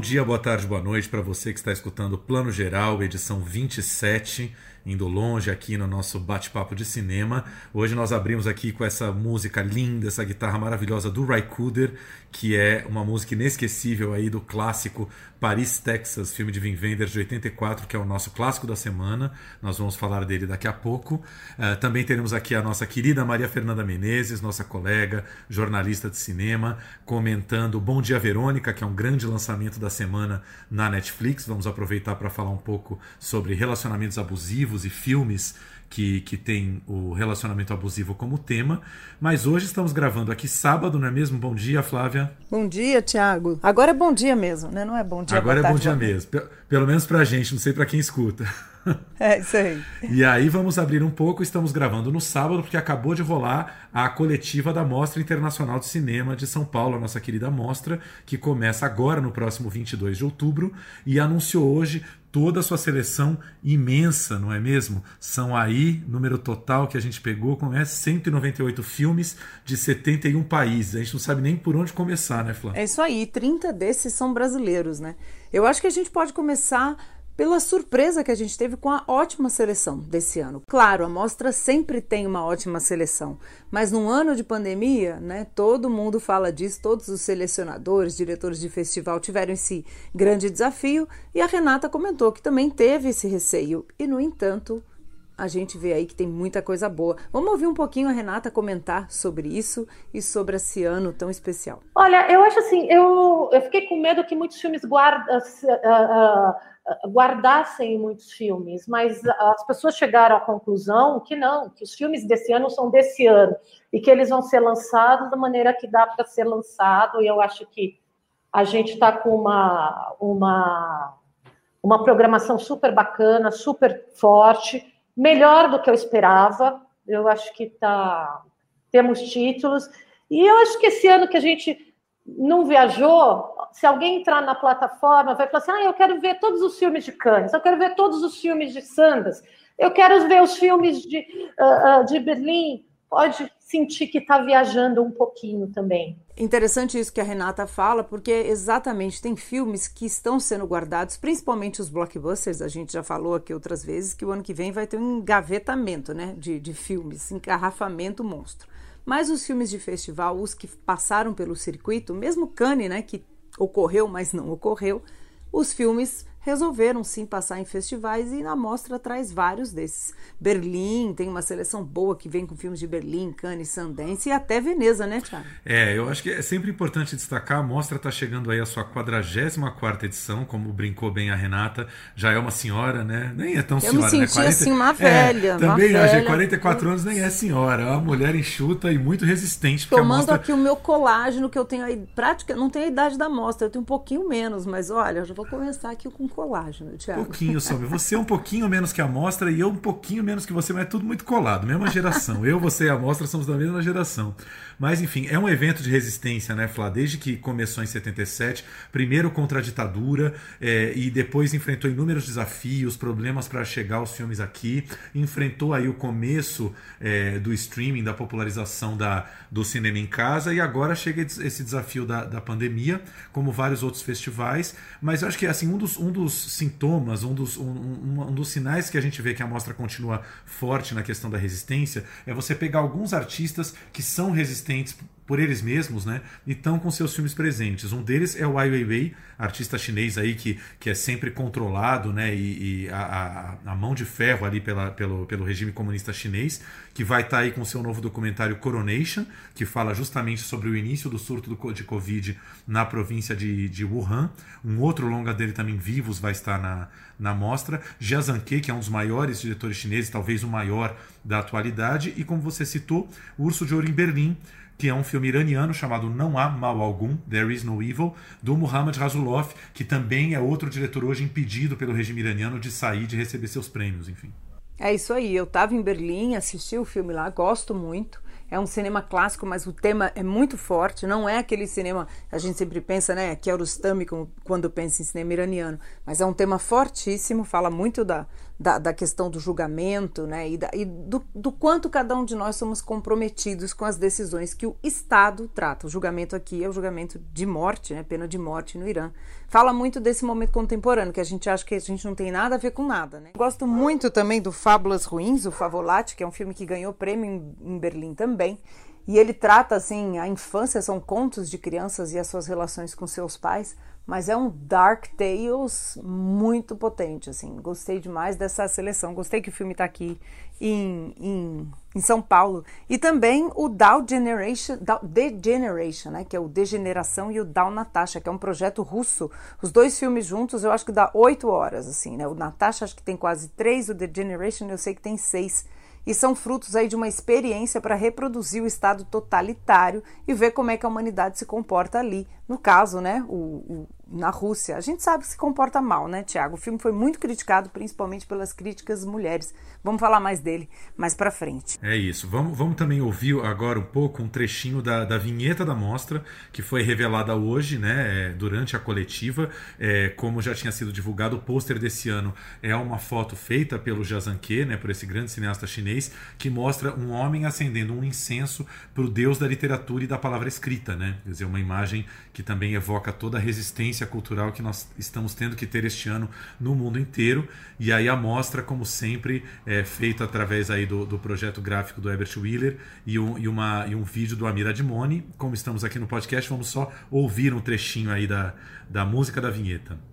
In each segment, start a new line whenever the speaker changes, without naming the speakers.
Bom dia, boa tarde, boa noite para você que está escutando Plano Geral, edição 27 indo longe aqui no nosso bate-papo de cinema. Hoje nós abrimos aqui com essa música linda, essa guitarra maravilhosa do Raikkoder, que é uma música inesquecível aí do clássico Paris, Texas, filme de Wim Wenders de 84, que é o nosso clássico da semana. Nós vamos falar dele daqui a pouco. Uh, também teremos aqui a nossa querida Maria Fernanda Menezes, nossa colega, jornalista de cinema, comentando Bom Dia Verônica, que é um grande lançamento da semana na Netflix. Vamos aproveitar para falar um pouco sobre relacionamentos abusivos e filmes que, que tem o relacionamento abusivo como tema. Mas hoje estamos gravando aqui sábado, não é mesmo? Bom dia, Flávia.
Bom dia, Tiago. Agora é bom dia mesmo, né? Não é bom dia.
Agora
é
bom dia mesmo. Pelo menos pra gente, não sei para quem escuta.
É isso aí.
E aí vamos abrir um pouco. Estamos gravando no sábado, porque acabou de rolar a coletiva da Mostra Internacional de Cinema de São Paulo, a nossa querida mostra, que começa agora no próximo 22 de outubro e anunciou hoje toda a sua seleção imensa, não é mesmo? São aí, número total que a gente pegou, é 198 filmes de 71 países. A gente não sabe nem por onde começar, né, Flávia?
É isso aí, 30 desses são brasileiros, né? Eu acho que a gente pode começar pela surpresa que a gente teve com a ótima seleção desse ano. Claro, a mostra sempre tem uma ótima seleção, mas num ano de pandemia, né, todo mundo fala disso, todos os selecionadores, diretores de festival tiveram esse grande desafio e a Renata comentou que também teve esse receio e, no entanto, a gente vê aí que tem muita coisa boa. Vamos ouvir um pouquinho a Renata comentar sobre isso e sobre esse ano tão especial.
Olha, eu acho assim, eu, eu fiquei com medo que muitos filmes guardam. Uh, uh, guardassem muitos filmes, mas as pessoas chegaram à conclusão que não, que os filmes desse ano são desse ano e que eles vão ser lançados da maneira que dá para ser lançado. E eu acho que a gente está com uma, uma, uma programação super bacana, super forte, melhor do que eu esperava. Eu acho que tá, temos títulos. E eu acho que esse ano que a gente não viajou, se alguém entrar na plataforma, vai falar assim: ah, eu quero ver todos os filmes de Cannes, eu quero ver todos os filmes de Sanders, eu quero ver os filmes de, uh, uh, de Berlim. Pode sentir que está viajando um pouquinho também.
Interessante isso que a Renata fala, porque exatamente tem filmes que estão sendo guardados, principalmente os blockbusters. A gente já falou aqui outras vezes que o ano que vem vai ter um engavetamento né, de, de filmes, engarrafamento monstro. Mas os filmes de festival, os que passaram pelo circuito, mesmo Cannes, né, que ocorreu, mas não ocorreu, os filmes resolveram sim passar em festivais e a mostra traz vários desses. Berlim tem uma seleção boa que vem com filmes de Berlim, Cannes, Sundance e até Veneza, né, Thiago?
É, eu acho que é sempre importante destacar, a mostra está chegando aí a sua 44 edição, como brincou bem a Renata, já é uma senhora, né? Nem é tão
eu
senhora,
me
né?
senti 40... assim uma velha,
é, também,
uma
velha. 44 anos nem é senhora, é uma mulher enxuta e muito resistente.
Tomando
mostra...
aqui o meu colágeno, que eu tenho aí, prática, não tenho a idade da mostra, eu tenho um pouquinho menos, mas olha, eu já vou começar aqui com colágeno, Thiago.
Pouquinho sobre. Você é um pouquinho menos que a amostra e eu um pouquinho menos que você, mas é tudo muito colado, mesma geração. Eu, você e a amostra somos da mesma geração. Mas, enfim, é um evento de resistência, né, Flá? Desde que começou em 77, primeiro contra a ditadura é, e depois enfrentou inúmeros desafios, problemas para chegar aos filmes aqui, enfrentou aí o começo é, do streaming, da popularização da, do cinema em casa e agora chega esse desafio da, da pandemia, como vários outros festivais. Mas eu acho que assim um dos, um dos sintomas, um dos, um, um, um dos sinais que a gente vê que a mostra continua forte na questão da resistência é você pegar alguns artistas que são resistentes por eles mesmos, né? E estão com seus filmes presentes. Um deles é o Ai Weiwei, artista chinês aí que, que é sempre controlado, né? E, e a, a, a, mão de ferro ali pela, pelo, pelo regime comunista chinês, que vai estar tá aí com seu novo documentário Coronation, que fala justamente sobre o início do surto do, de Covid na província de, de Wuhan. Um outro longa dele também, Vivos, vai estar na, na mostra. Jia Zhangke, que é um dos maiores diretores chineses, talvez o maior da atualidade. E como você citou, Urso de Ouro em Berlim, que é um filme iraniano chamado Não Há Mal Algum, There Is No Evil, do Muhammad Rasulov, que também é outro diretor hoje impedido pelo regime iraniano de sair, de receber seus prêmios, enfim.
É isso aí. Eu estava em Berlim, assisti o filme lá, gosto muito. É um cinema clássico, mas o tema é muito forte. Não é aquele cinema a gente sempre pensa, né? Kiarostami quando pensa em cinema iraniano. Mas é um tema fortíssimo. Fala muito da, da, da questão do julgamento, né? E, da, e do, do, quanto cada um de nós somos comprometidos com as decisões que o Estado trata. O julgamento aqui é o julgamento de morte, né? Pena de morte no Irã. Fala muito desse momento contemporâneo, que a gente acha que a gente não tem nada a ver com nada, né? Gosto muito também do Fábulas Ruins, o Favolati, que é um filme que ganhou prêmio em, em Berlim também. E ele trata, assim, a infância, são contos de crianças e as suas relações com seus pais mas é um Dark Tales muito potente, assim. Gostei demais dessa seleção. Gostei que o filme está aqui em, em, em, São Paulo. E também o Down Generation, Down Degeneration, né? Que é o Degeneração e o Down Natasha, que é um projeto russo. Os dois filmes juntos eu acho que dá oito horas, assim, né? O Natasha acho que tem quase três, o Degeneration eu sei que tem seis e são frutos aí de uma experiência para reproduzir o estado totalitário e ver como é que a humanidade se comporta ali. No caso, né, o, o na Rússia. A gente sabe que se comporta mal, né, Tiago? O filme foi muito criticado, principalmente pelas críticas mulheres. Vamos falar mais dele mais para frente.
É isso. Vamos, vamos também ouvir agora um pouco um trechinho da, da vinheta da mostra, que foi revelada hoje, né, é, durante a coletiva. É, como já tinha sido divulgado, o pôster desse ano é uma foto feita pelo Jazanke, né, por esse grande cineasta chinês, que mostra um homem acendendo um incenso para o deus da literatura e da palavra escrita, né? Quer dizer, uma imagem que também evoca toda a resistência cultural que nós estamos tendo que ter este ano no mundo inteiro. E aí a mostra, como sempre, é feita através aí do, do projeto gráfico do Herbert Wheeler e um, e, uma, e um vídeo do Amir Admoni. Como estamos aqui no podcast, vamos só ouvir um trechinho aí da, da música da vinheta.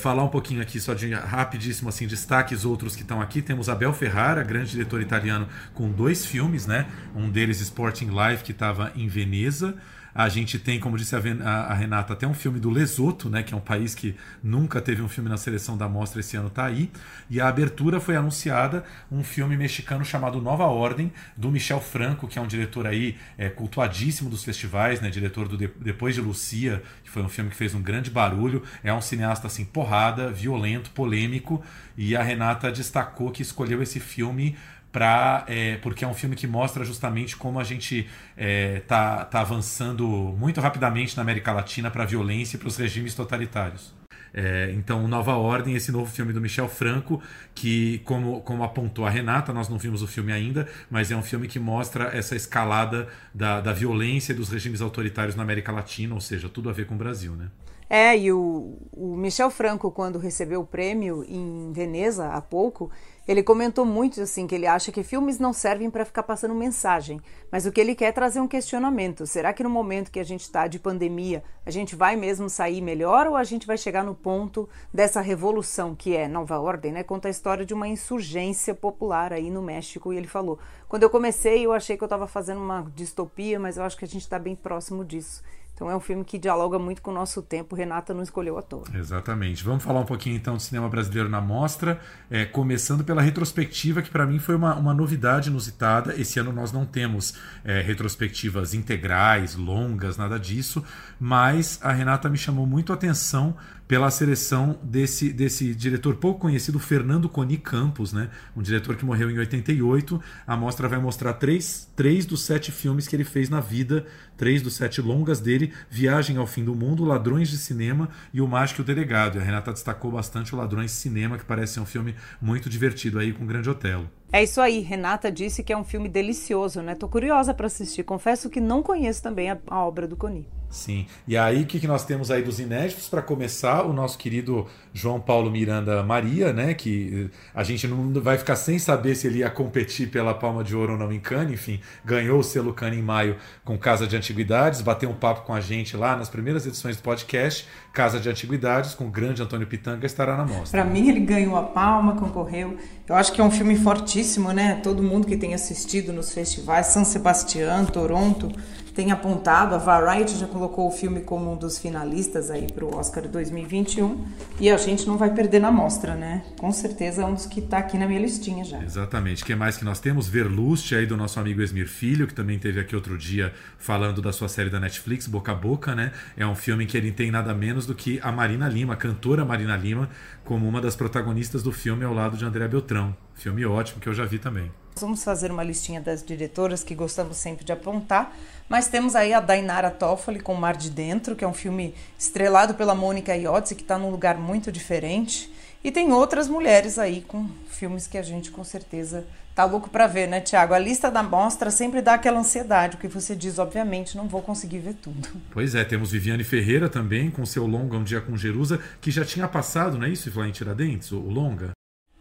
Falar um pouquinho aqui só de rapidíssimo assim destaques outros que estão aqui. Temos Abel Ferrara, grande diretor italiano com dois filmes, né? Um deles Sporting Life que estava em Veneza. A gente tem, como disse a, a, Renata, até um filme do Lesoto, né, que é um país que nunca teve um filme na seleção da mostra, esse ano está aí. E a abertura foi anunciada um filme mexicano chamado Nova Ordem, do Michel Franco, que é um diretor aí é, cultuadíssimo dos festivais, né, diretor do de, Depois de Lucia, que foi um filme que fez um grande barulho. É um cineasta assim porrada, violento, polêmico. E a Renata destacou que escolheu esse filme para é, porque é um filme que mostra justamente como a gente é, tá, tá avançando muito rapidamente na América Latina para a violência e para os regimes totalitários. É, então, Nova Ordem, esse novo filme do Michel Franco, que, como, como apontou a Renata, nós não vimos o filme ainda, mas é um filme que mostra essa escalada da, da violência dos regimes autoritários na América Latina, ou seja, tudo a ver com o Brasil, né?
É, e o, o Michel Franco, quando recebeu o prêmio em Veneza há pouco, ele comentou muito assim que ele acha que filmes não servem para ficar passando mensagem, mas o que ele quer é trazer um questionamento. Será que no momento que a gente está de pandemia, a gente vai mesmo sair melhor ou a gente vai chegar no ponto dessa revolução que é Nova Ordem, né? Conta a história de uma insurgência popular aí no México e ele falou: quando eu comecei eu achei que eu estava fazendo uma distopia, mas eu acho que a gente está bem próximo disso. Então é um filme que dialoga muito com o nosso tempo. Renata não escolheu à toa.
Exatamente. Vamos falar um pouquinho então de cinema brasileiro na mostra, é, começando pela retrospectiva, que para mim foi uma, uma novidade inusitada. Esse ano nós não temos é, retrospectivas integrais, longas, nada disso, mas a Renata me chamou muito a atenção pela seleção desse, desse diretor pouco conhecido, Fernando Coni Campos, né? um diretor que morreu em 88. A mostra vai mostrar três, três dos sete filmes que ele fez na vida, três dos sete longas dele: Viagem ao Fim do Mundo, Ladrões de Cinema e O Mágico e o Delegado. E a Renata destacou bastante o Ladrões de Cinema, que parece ser um filme muito divertido aí com o Grande Otelo.
É isso aí, Renata disse que é um filme delicioso, né? Tô curiosa para assistir. Confesso que não conheço também a, a obra do Coni.
Sim. E aí, o que, que nós temos aí dos inéditos? Para começar, o nosso querido João Paulo Miranda Maria, né? Que eh, a gente não vai ficar sem saber se ele ia competir pela Palma de Ouro ou não em Cannes. Enfim, ganhou o selo Cannes em maio com Casa de Antiguidades, bateu um papo com a gente lá nas primeiras edições do podcast. Casa de Antiguidades, com o grande Antônio Pitanga, estará na mostra.
Para mim, ele ganhou a palma, concorreu. Eu acho que é um filme fortíssimo, né? Todo mundo que tem assistido nos festivais, São Sebastião, Toronto tem apontado. A Variety já colocou o filme como um dos finalistas aí para o Oscar 2021 e a gente não vai perder na mostra, né? Com certeza é um dos que está aqui na minha listinha já.
Exatamente. Que mais que nós temos? Verlust, aí do nosso amigo Esmir Filho, que também teve aqui outro dia falando da sua série da Netflix, Boca a Boca, né? É um filme que ele tem nada menos do que a Marina Lima, a cantora Marina Lima, como uma das protagonistas do filme ao lado de André Beltrão. Filme ótimo que eu já vi também.
Vamos fazer uma listinha das diretoras que gostamos sempre de apontar, mas temos aí a Dainara Toffoli com Mar de Dentro, que é um filme estrelado pela Mônica Iotze, que está num lugar muito diferente. E tem outras mulheres aí com filmes que a gente com certeza tá louco para ver, né, Tiago? A lista da mostra sempre dá aquela ansiedade, o que você diz, obviamente, não vou conseguir ver tudo.
Pois é, temos Viviane Ferreira também, com seu longa Um Dia com Jerusa, que já tinha passado, não é isso, em Tiradentes, o longa?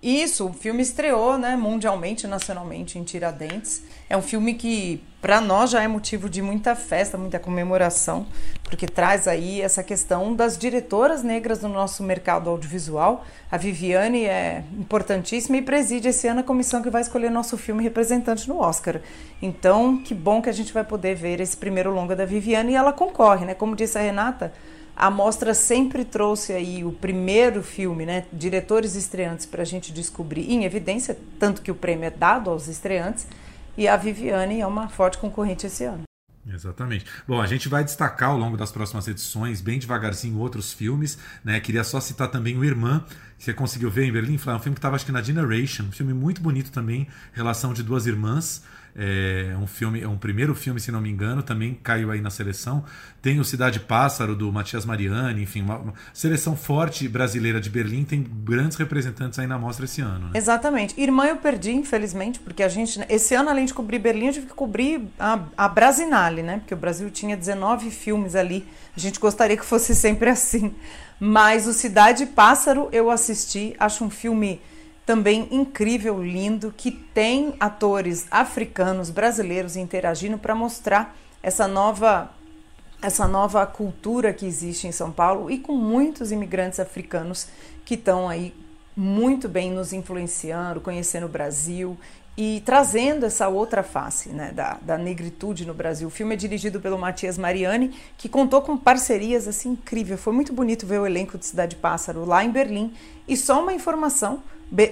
Isso, o filme estreou, né, mundialmente, nacionalmente em Tiradentes. É um filme que para nós já é motivo de muita festa, muita comemoração, porque traz aí essa questão das diretoras negras no nosso mercado audiovisual. A Viviane é importantíssima e preside esse ano a comissão que vai escolher nosso filme representante no Oscar. Então, que bom que a gente vai poder ver esse primeiro longa da Viviane e ela concorre, né? Como disse a Renata, a mostra sempre trouxe aí o primeiro filme, né, diretores estreantes para a gente descobrir em evidência, tanto que o prêmio é dado aos estreantes, e a Viviane é uma forte concorrente esse ano.
Exatamente. Bom, a gente vai destacar ao longo das próximas edições, bem devagarzinho, outros filmes. Né? Queria só citar também o Irmã, que você conseguiu ver em Berlim. Foi um filme que estava, acho que, na Generation. Um filme muito bonito também, relação de duas irmãs. É um filme, é um primeiro filme, se não me engano, também caiu aí na seleção. Tem o Cidade Pássaro do Matias Mariani, enfim, uma, seleção forte brasileira de Berlim tem grandes representantes aí na mostra esse ano. Né?
Exatamente. Irmã eu perdi, infelizmente, porque a gente esse ano além de cobrir Berlim, eu tive que cobrir a, a Brasinale, né? Porque o Brasil tinha 19 filmes ali. A gente gostaria que fosse sempre assim. Mas o Cidade Pássaro eu assisti, acho um filme também incrível, lindo, que tem atores africanos, brasileiros interagindo para mostrar essa nova essa nova cultura que existe em São Paulo e com muitos imigrantes africanos que estão aí muito bem nos influenciando, conhecendo o Brasil e trazendo essa outra face né, da, da negritude no Brasil. O filme é dirigido pelo Matias Mariani, que contou com parcerias assim incríveis. Foi muito bonito ver o elenco de Cidade Pássaro lá em Berlim. E só uma informação: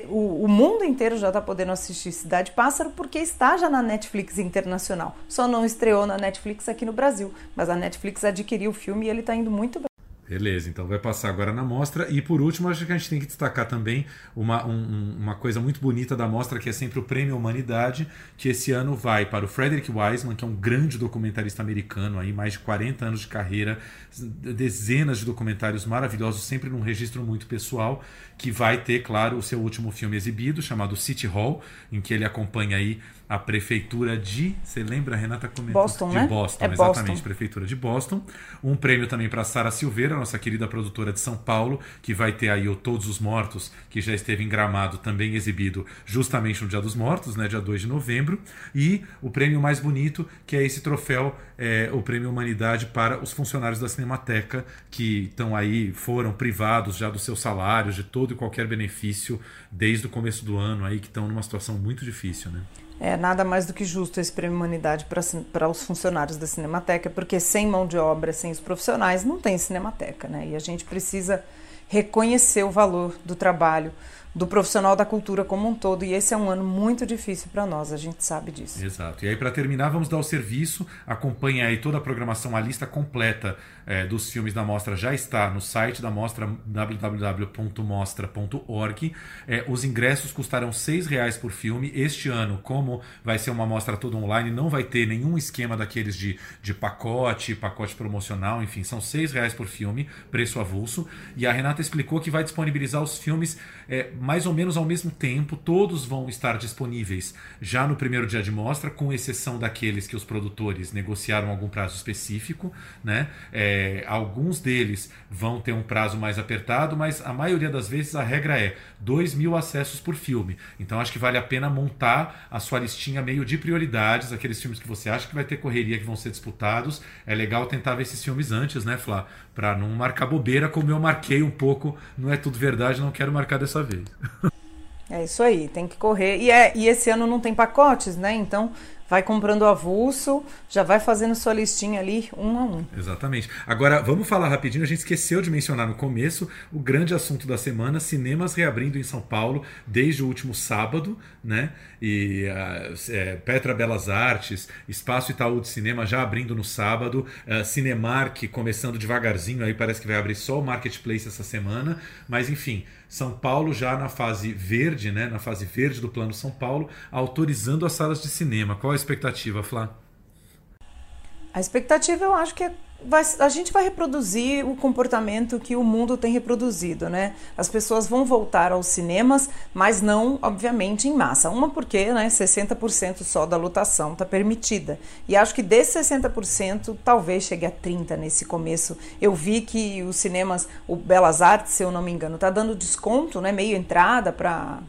o, o mundo inteiro já está podendo assistir Cidade Pássaro porque está já na Netflix internacional. Só não estreou na Netflix aqui no Brasil, mas a Netflix adquiriu o filme e ele está indo muito bem.
Beleza, então vai passar agora na mostra. E por último, acho que a gente tem que destacar também uma, um, uma coisa muito bonita da mostra, que é sempre o Prêmio Humanidade, que esse ano vai para o Frederick Wiseman, que é um grande documentarista americano, aí mais de 40 anos de carreira, dezenas de documentários maravilhosos, sempre num registro muito pessoal, que vai ter, claro, o seu último filme exibido, chamado City Hall, em que ele acompanha aí a prefeitura de. Você lembra, Renata comentou?
Boston,
de
né?
Boston,
é
exatamente,
Boston.
prefeitura de Boston. Um prêmio também para Sara Silveira, nossa querida produtora de São Paulo, que vai ter aí o Todos os Mortos, que já esteve em Gramado, também exibido justamente no Dia dos Mortos, né, dia 2 de novembro. E o prêmio mais bonito, que é esse troféu, é, o Prêmio Humanidade para os funcionários da Cinemateca, que estão aí, foram privados já dos seus salários, de todo e qualquer benefício desde o começo do ano, aí que estão numa situação muito difícil, né?
É nada mais do que justo esse prêmio Humanidade para os funcionários da Cinemateca, porque sem mão de obra, sem os profissionais, não tem Cinemateca, né? E a gente precisa reconhecer o valor do trabalho do profissional da cultura como um todo. E esse é um ano muito difícil para nós, a gente sabe disso.
Exato. E aí, para terminar, vamos dar o serviço. Acompanhe aí toda a programação, a lista completa é, dos filmes da mostra já está no site da mostra www.mostra.org. É, os ingressos custarão R$ reais por filme. Este ano, como vai ser uma mostra toda online, não vai ter nenhum esquema daqueles de, de pacote, pacote promocional, enfim, são R$ reais por filme, preço avulso. E a Renata explicou que vai disponibilizar os filmes é, mais ou menos ao mesmo tempo, todos vão estar disponíveis já no primeiro dia de mostra, com exceção daqueles que os produtores negociaram algum prazo específico. Né? É, alguns deles vão ter um prazo mais apertado, mas a maioria das vezes a regra é 2 mil acessos por filme. Então acho que vale a pena montar a sua listinha meio de prioridades, aqueles filmes que você acha que vai ter correria, que vão ser disputados. É legal tentar ver esses filmes antes, né, Flá? Para não marcar bobeira, como eu marquei um pouco, não é tudo verdade, não quero marcar dessa vez.
É isso aí, tem que correr. E, é, e esse ano não tem pacotes, né? Então vai comprando avulso, já vai fazendo sua listinha ali um a um.
Exatamente. Agora, vamos falar rapidinho, a gente esqueceu de mencionar no começo o grande assunto da semana, cinemas reabrindo em São Paulo desde o último sábado, né? E uh, é, Petra Belas Artes, Espaço Itaú de Cinema já abrindo no sábado, uh, Cinemark começando devagarzinho, aí parece que vai abrir só o Marketplace essa semana, mas enfim, São Paulo já na fase verde, né? Na fase verde do Plano São Paulo, autorizando as salas de cinema. Qual a expectativa, Flá?
A expectativa eu acho que é vai, a gente vai reproduzir o comportamento que o mundo tem reproduzido, né? As pessoas vão voltar aos cinemas, mas não, obviamente, em massa. Uma porque né, 60% só da lotação está permitida. E acho que desse 60%, talvez chegue a 30% nesse começo. Eu vi que os cinemas, o Belas Artes, se eu não me engano, está dando desconto, né, meio entrada para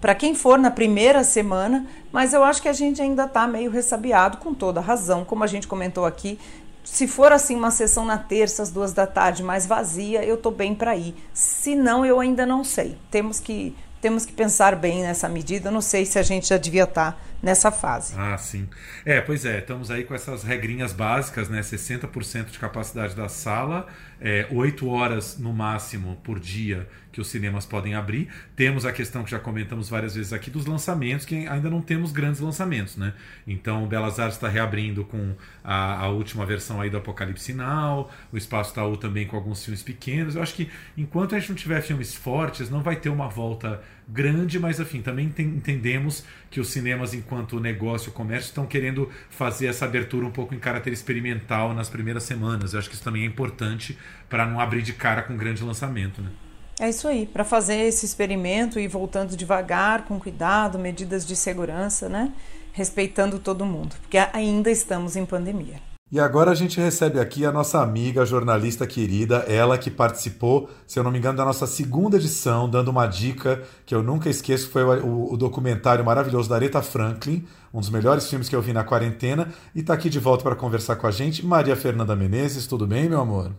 para quem for na primeira semana, mas eu acho que a gente ainda está meio ressabiado, com toda razão, como a gente comentou aqui, se for assim uma sessão na terça às duas da tarde mais vazia, eu tô bem para ir. Se não, eu ainda não sei. Temos que temos que pensar bem nessa medida. Eu não sei se a gente já devia estar tá nessa fase.
Ah, sim. É, pois é, estamos aí com essas regrinhas básicas, né? 60% de capacidade da sala, é, 8 horas no máximo por dia que os cinemas podem abrir. Temos a questão que já comentamos várias vezes aqui dos lançamentos, que ainda não temos grandes lançamentos, né? Então o Belas Artes está reabrindo com a, a, última versão aí do Apocalipse Now, o Espaço Taú também com alguns filmes pequenos. Eu acho que enquanto a gente não tiver filmes fortes, não vai ter uma volta grande, mas enfim, também entendemos que os cinemas, enquanto negócio, comércio, estão querendo fazer essa abertura um pouco em caráter experimental nas primeiras semanas. Eu acho que isso também é importante para não abrir de cara com um grande lançamento. Né?
É isso aí, para fazer esse experimento e voltando devagar, com cuidado, medidas de segurança, né? Respeitando todo mundo, porque ainda estamos em pandemia.
E agora a gente recebe aqui a nossa amiga, jornalista querida, ela que participou, se eu não me engano, da nossa segunda edição, dando uma dica que eu nunca esqueço, foi o, o documentário maravilhoso da Aretha Franklin, um dos melhores filmes que eu vi na quarentena, e está aqui de volta para conversar com a gente, Maria Fernanda Menezes. Tudo bem, meu amor?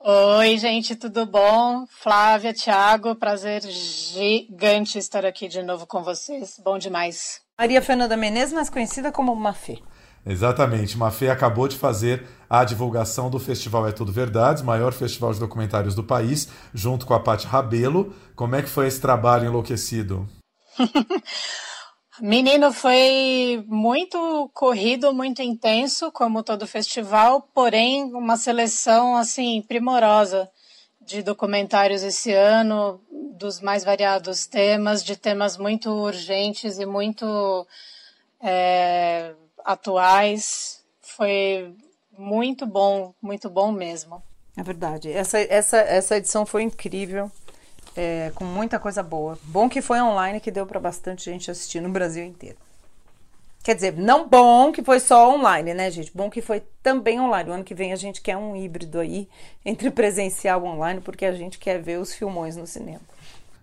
Oi, gente, tudo bom? Flávia, Thiago, prazer gigante estar aqui de novo com vocês. Bom demais.
Maria Fernanda Menezes, mais conhecida como Mafê.
Exatamente. Mafê acabou de fazer a divulgação do Festival É Tudo Verdades, maior festival de documentários do país, junto com a Paty Rabelo. Como é que foi esse trabalho enlouquecido?
Menino, foi muito corrido, muito intenso, como todo festival, porém uma seleção assim primorosa de documentários esse ano, dos mais variados temas, de temas muito urgentes e muito é, atuais. Foi muito bom, muito bom mesmo.
É verdade. Essa, essa, essa edição foi incrível, é, com muita coisa boa. Bom que foi online, que deu para bastante gente assistir no Brasil inteiro. Quer dizer, não bom que foi só online, né, gente? Bom que foi também online. O ano que vem a gente quer um híbrido aí entre presencial e online, porque a gente quer ver os filmões no cinema.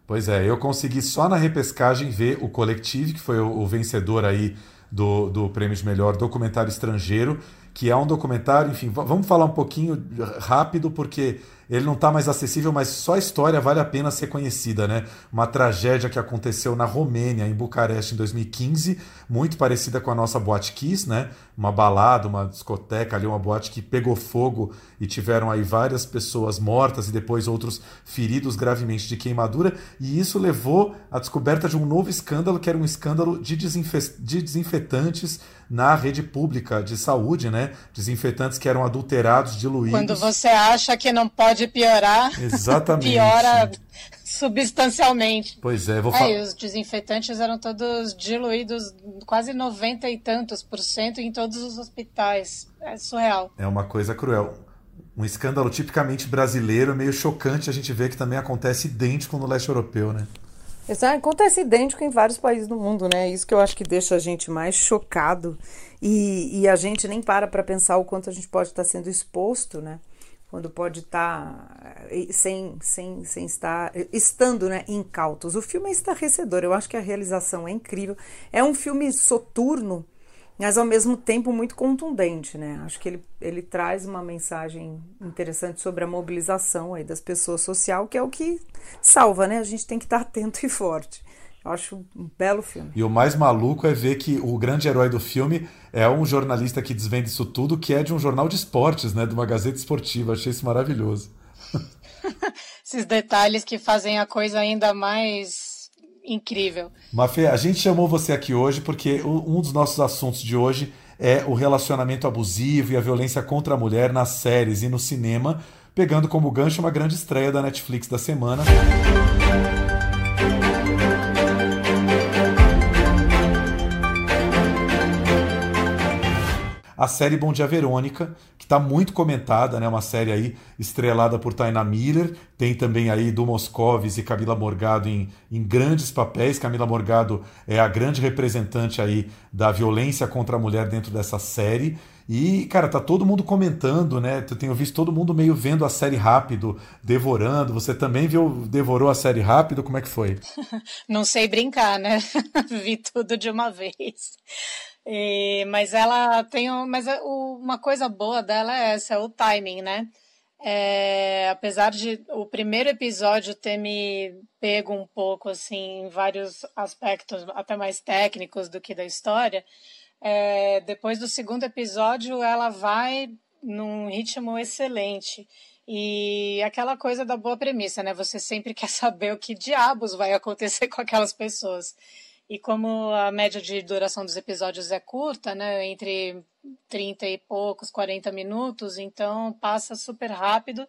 Pois é, eu consegui só na repescagem ver o Collective, que foi o, o vencedor aí do, do prêmio de melhor documentário estrangeiro, que é um documentário, enfim, vamos falar um pouquinho rápido, porque ele não está mais acessível, mas só a história vale a pena ser conhecida, né? Uma tragédia que aconteceu na Romênia, em Bucareste, em 2015, muito parecida com a nossa Boate Kiss, né? Uma balada, uma discoteca ali, uma boate que pegou fogo e tiveram aí várias pessoas mortas e depois outros feridos gravemente de queimadura, e isso levou à descoberta de um novo escândalo, que era um escândalo de, desinfe de desinfetantes na rede pública de saúde, né? Desinfetantes que eram adulterados, diluídos.
Quando você acha que não pode piorar,
Exatamente.
piora substancialmente.
Pois é, vou
falar. É, os desinfetantes eram todos diluídos, quase 90 e tantos por cento em todos os hospitais. É surreal.
É uma coisa cruel. Um escândalo tipicamente brasileiro, meio chocante a gente vê que também acontece idêntico no leste europeu, né?
Exato, acontece idêntico em vários países do mundo, né? Isso que eu acho que deixa a gente mais chocado e, e a gente nem para para pensar o quanto a gente pode estar sendo exposto, né? Quando pode estar eh, sem, sem, sem estar estando né, incautos. O filme é estarrecedor, eu acho que a realização é incrível. É um filme soturno, mas ao mesmo tempo muito contundente, né? Acho que ele, ele traz uma mensagem interessante sobre a mobilização aí das pessoas social, que é o que salva, né? A gente tem que estar atento e forte. Eu acho um belo filme.
E o mais maluco é ver que o grande herói do filme é um jornalista que desvenda isso tudo, que é de um jornal de esportes, né? De uma gazeta esportiva. Achei isso maravilhoso.
Esses detalhes que fazem a coisa ainda mais incrível.
Mafê, a gente chamou você aqui hoje porque um dos nossos assuntos de hoje é o relacionamento abusivo e a violência contra a mulher nas séries e no cinema, pegando como gancho uma grande estreia da Netflix da semana. A série Bom Dia Verônica, que está muito comentada, né? Uma série aí estrelada por Taina Miller, tem também aí do Moscovis e Camila Morgado em, em grandes papéis. Camila Morgado é a grande representante aí da violência contra a mulher dentro dessa série. E, cara, tá todo mundo comentando, né? Eu tenho visto todo mundo meio vendo a série rápido, devorando. Você também viu, devorou a série rápido? Como é que foi?
Não sei brincar, né? Vi tudo de uma vez. E, mas ela tem um, mas uma coisa boa dela é essa, é o timing, né? É, apesar de o primeiro episódio ter me pego um pouco assim em vários aspectos até mais técnicos do que da história, é, depois do segundo episódio ela vai num ritmo excelente. E aquela coisa da boa premissa, né? Você sempre quer saber o que diabos vai acontecer com aquelas pessoas. E como a média de duração dos episódios é curta, né, entre 30 e poucos, 40 minutos, então passa super rápido.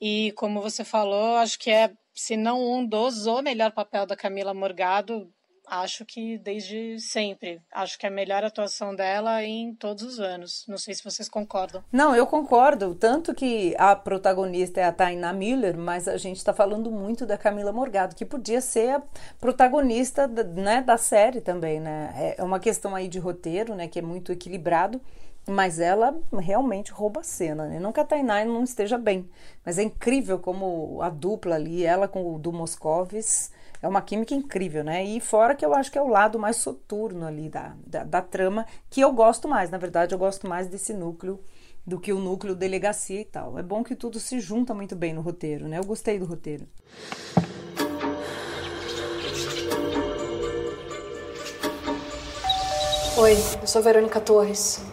E como você falou, acho que é, se não um dos, o melhor papel da Camila Morgado acho que desde sempre. Acho que é a melhor atuação dela em todos os anos. Não sei se vocês concordam.
Não, eu concordo. Tanto que a protagonista é a Taina Miller, mas a gente está falando muito da Camila Morgado, que podia ser a protagonista né, da série também, né? É uma questão aí de roteiro, né, que é muito equilibrado. Mas ela realmente rouba a cena, né? Não que a Tainá não esteja bem, mas é incrível como a dupla ali, ela com o do Moscovis, é uma química incrível, né? E fora que eu acho que é o lado mais soturno ali da, da, da trama, que eu gosto mais. Na verdade, eu gosto mais desse núcleo do que o núcleo delegacia e tal. É bom que tudo se junta muito bem no roteiro, né? Eu gostei do roteiro.
Oi, eu sou Verônica Torres.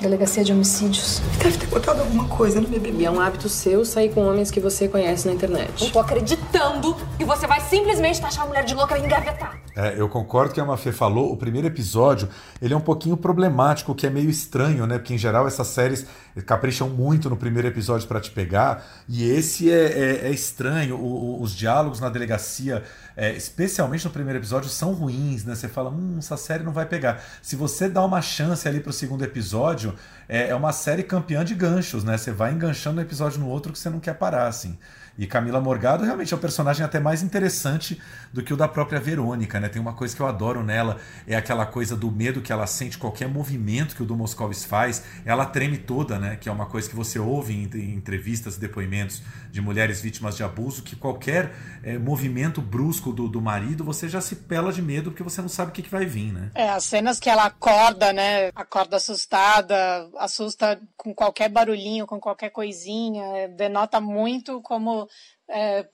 Delegacia de homicídios.
Deve ter botado alguma coisa no bebê.
E é um hábito seu sair com homens que você conhece na internet.
Não tô acreditando você vai simplesmente taxar a mulher de louca e engavetar.
É, eu concordo que a Mafê falou. O primeiro episódio, ele é um pouquinho problemático, que é meio estranho, né? Porque, em geral, essas séries capricham muito no primeiro episódio para te pegar. E esse é, é, é estranho. O, o, os diálogos na delegacia é, especialmente no primeiro episódio, são ruins, né? Você fala, hum, essa série não vai pegar. Se você dá uma chance ali pro segundo episódio, é, é uma série campeã de ganchos, né? Você vai enganchando um episódio no outro que você não quer parar, assim. E Camila Morgado realmente é um personagem até mais interessante do que o da própria Verônica, né? Tem uma coisa que eu adoro nela, é aquela coisa do medo que ela sente, qualquer movimento que o do Moscovis faz, ela treme toda, né? Que é uma coisa que você ouve em, em entrevistas e depoimentos de mulheres vítimas de abuso, que qualquer é, movimento brusco do, do marido, você já se pela de medo porque você não sabe o que, que vai vir, né?
É, as cenas que ela acorda, né? Acorda assustada, assusta com qualquer barulhinho, com qualquer coisinha, denota muito como é,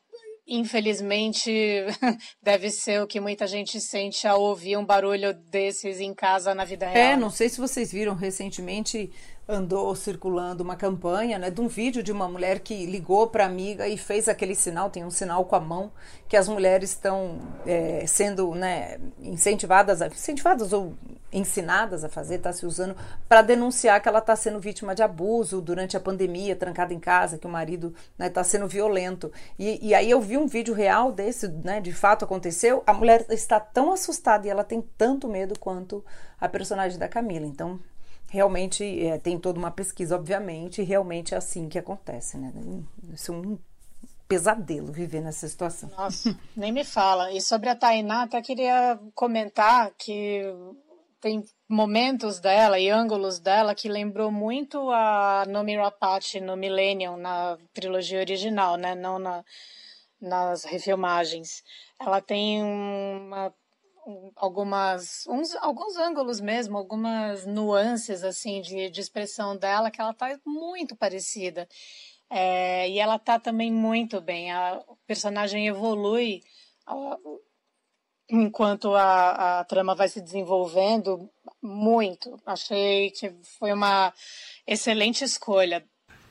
infelizmente, deve ser o que muita gente sente ao ouvir um barulho desses em casa na vida é, real.
É, não sei se vocês viram recentemente andou circulando uma campanha né, de um vídeo de uma mulher que ligou para amiga e fez aquele sinal, tem um sinal com a mão, que as mulheres estão é, sendo né, incentivadas, incentivadas ou ensinadas a fazer, está se usando para denunciar que ela está sendo vítima de abuso durante a pandemia, trancada em casa, que o marido está né, tá sendo violento. E, e, aí eu vi um vídeo real desse, né, de fato aconteceu, a mulher está tão assustada e ela tem tanto medo quanto a personagem da Camila. Então, realmente é, tem toda uma pesquisa, obviamente, e realmente é assim que acontece, né? Isso é um pesadelo viver nessa situação.
Nossa, nem me fala. E sobre a Tainá, até queria comentar que tem momentos dela e ângulos dela que lembrou muito a Nomi Rapace no Millennium, na trilogia original, né? Não na, nas refilmagens. Ela tem uma algumas uns, alguns ângulos mesmo, algumas nuances assim de, de expressão dela que ela tá muito parecida. É, e ela tá também muito bem. A, o personagem evolui. A, enquanto a, a trama vai se desenvolvendo, muito. Achei que foi uma excelente escolha.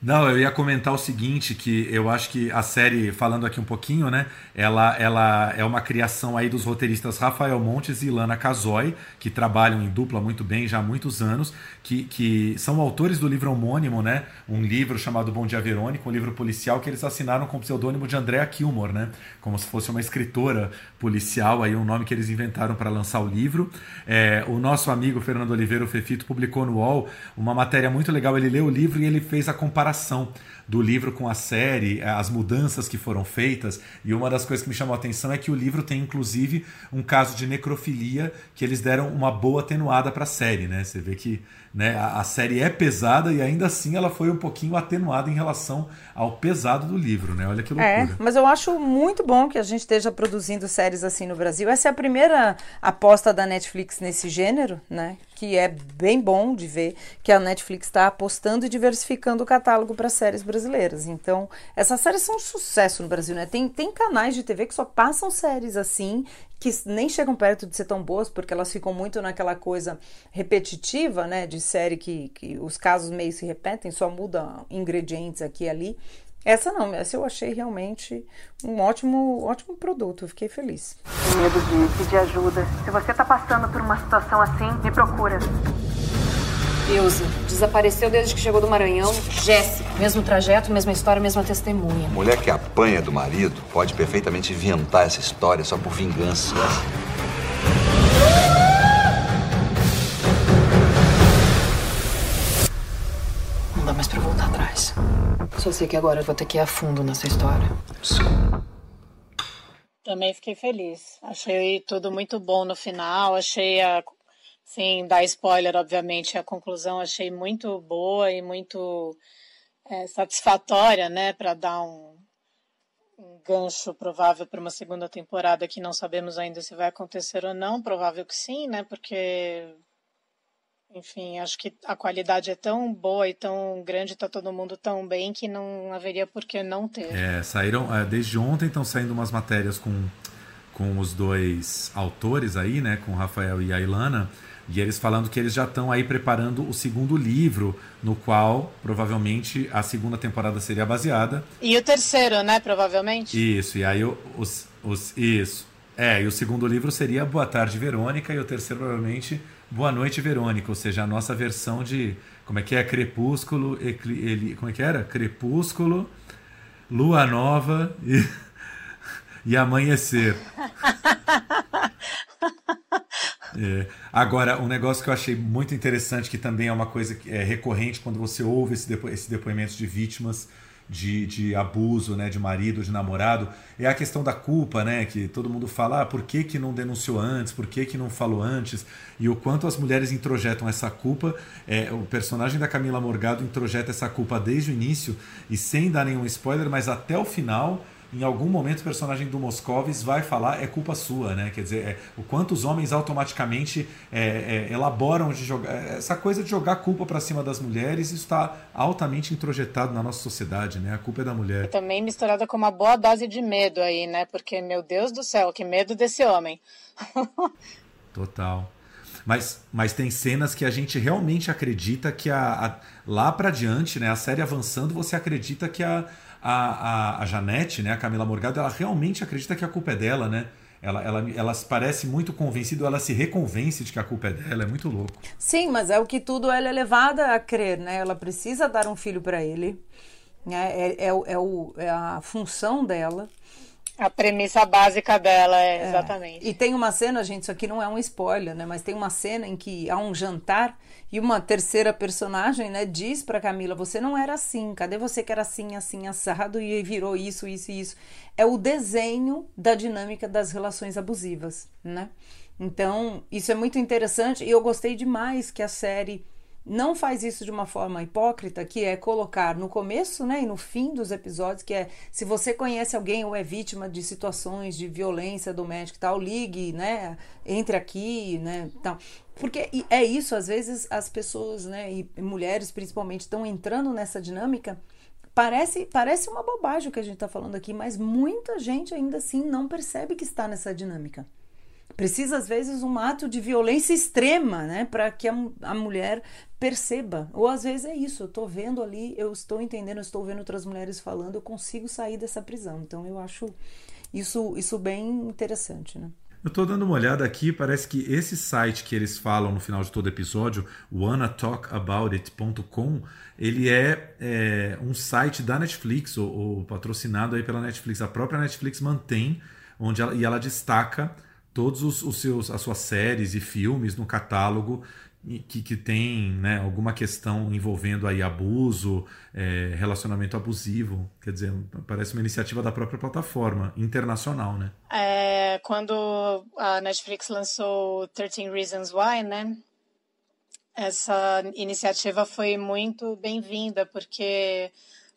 Não, eu ia comentar o seguinte, que eu acho que a série, falando aqui um pouquinho, né, ela, ela é uma criação aí dos roteiristas Rafael Montes e Lana Casoy, que trabalham em dupla muito bem já há muitos anos, que, que são autores do livro homônimo, né, um livro chamado Bom Dia Verônica, um livro policial que eles assinaram com o pseudônimo de Andrea Kilmore, né, como se fosse uma escritora policial, aí um nome que eles inventaram para lançar o livro. É, o nosso amigo Fernando Oliveira, o Fefito, publicou no UOL uma matéria muito legal, ele leu o livro e ele fez a comparação comparação do livro com a série, eh, as mudanças que foram feitas. E uma das coisas que me chamou a atenção é que o livro tem, inclusive, um caso de necrofilia que eles deram uma boa atenuada para a série, né? Você vê que né, a, a, série é pesada e ainda assim ela foi um pouquinho atenuada em relação ao pesado do livro, né? Olha que loucura.
É, mas eu acho muito bom que a gente esteja produzindo séries assim no Brasil. Essa é a primeira aposta da Netflix nesse gênero, né? Que é bem bom de ver que a Netflix está apostando e diversificando o catálogo para séries brasileiras. Então, essas séries são um sucesso no Brasil, né? Tem, tem canais de TV que só passam séries assim, que nem chegam perto de ser tão boas, porque elas ficam muito naquela coisa repetitiva, né? De série que, que os casos meio se repetem, só muda ingredientes aqui e ali. Essa não, essa eu achei realmente um ótimo, ótimo produto, fiquei feliz.
Medo de pedir ajuda. Se você está passando por uma situação assim, me procura.
Ilza, desapareceu desde que chegou do Maranhão. Jéssica, mesmo trajeto, mesma história, mesma testemunha.
Mulher que apanha do marido pode perfeitamente inventar essa história só por vingança.
Não dá mais pra voltar atrás. Só sei que agora eu vou ter que ir a fundo nessa história.
Também fiquei feliz. Achei tudo muito bom no final. Achei a Sim, dar spoiler, obviamente, a conclusão achei muito boa e muito é, satisfatória, né, para dar um, um gancho provável para uma segunda temporada que não sabemos ainda se vai acontecer ou não, provável que sim, né, porque enfim, acho que a qualidade é tão boa e tão grande, tá todo mundo tão bem que não haveria por que não ter.
É, saíram, é, desde ontem estão saindo umas matérias com, com os dois autores aí, né, com o Rafael e a Ilana, e eles falando que eles já estão aí preparando o segundo livro, no qual provavelmente a segunda temporada seria baseada.
E o terceiro, né? Provavelmente.
Isso, e aí os, os isso. É, e o segundo livro seria Boa Tarde Verônica, e o terceiro provavelmente Boa Noite Verônica, ou seja, a nossa versão de. Como é que é? Crepúsculo. Ele, como é que era? Crepúsculo, Lua Nova e, e Amanhecer. É. Agora, um negócio que eu achei muito interessante, que também é uma coisa que é recorrente quando você ouve esse depo esses depoimentos de vítimas de, de abuso, né, de marido, de namorado, é a questão da culpa, né, que todo mundo fala, ah, por que, que não denunciou antes, por que, que não falou antes, e o quanto as mulheres introjetam essa culpa, é, o personagem da Camila Morgado introjeta essa culpa desde o início, e sem dar nenhum spoiler, mas até o final, em algum momento o personagem do Moscovis vai falar é culpa sua, né? Quer dizer, é, o quanto os homens automaticamente é, é, elaboram de jogar é, essa coisa de jogar culpa para cima das mulheres, está altamente introjetado na nossa sociedade, né? A culpa é da mulher. E
também misturada com uma boa dose de medo aí, né? Porque meu Deus do céu, que medo desse homem.
Total. Mas, mas tem cenas que a gente realmente acredita que a, a lá para diante, né, a série avançando, você acredita que a, a, a, a Janete, né, a Camila Morgado, ela realmente acredita que a culpa é dela, né? Ela, ela, ela parece muito convencida, ela se reconvence de que a culpa é dela, é muito louco.
Sim, mas é o que tudo ela é levada a crer, né? Ela precisa dar um filho para ele, né? é, é, é, o, é a função dela.
A premissa básica dela, é, exatamente.
É. E tem uma cena, gente, isso aqui não é um spoiler, né? Mas tem uma cena em que há um jantar e uma terceira personagem, né, diz para Camila: "Você não era assim. Cadê você que era assim, assim assado e virou isso, isso e isso?" É o desenho da dinâmica das relações abusivas, né? Então, isso é muito interessante e eu gostei demais que a série não faz isso de uma forma hipócrita, que é colocar no começo né, e no fim dos episódios, que é se você conhece alguém ou é vítima de situações de violência doméstica e tal, ligue, né? Entre aqui, né? Tal. Porque é isso, às vezes as pessoas, né, e mulheres principalmente, estão entrando nessa dinâmica. Parece, parece uma bobagem o que a gente está falando aqui, mas muita gente ainda assim não percebe que está nessa dinâmica. Precisa, às vezes, um ato de violência extrema, né? Para que a, a mulher perceba. Ou às vezes é isso, eu estou vendo ali, eu estou entendendo, eu estou vendo outras mulheres falando, eu consigo sair dessa prisão. Então eu acho isso, isso bem interessante, né?
Eu estou dando uma olhada aqui, parece que esse site que eles falam no final de todo episódio, wannatalkaboutit.com, ele é, é, um site da Netflix, ou, ou, patrocinado aí pela Netflix. A própria Netflix mantém, onde ela, e ela destaca todos os, os seus, as suas séries e filmes no catálogo que, que tem né, alguma questão envolvendo aí abuso, é, relacionamento abusivo. Quer dizer, parece uma iniciativa da própria plataforma internacional, né?
É, quando a Netflix lançou 13 Reasons Why, né? Essa iniciativa foi muito bem-vinda, porque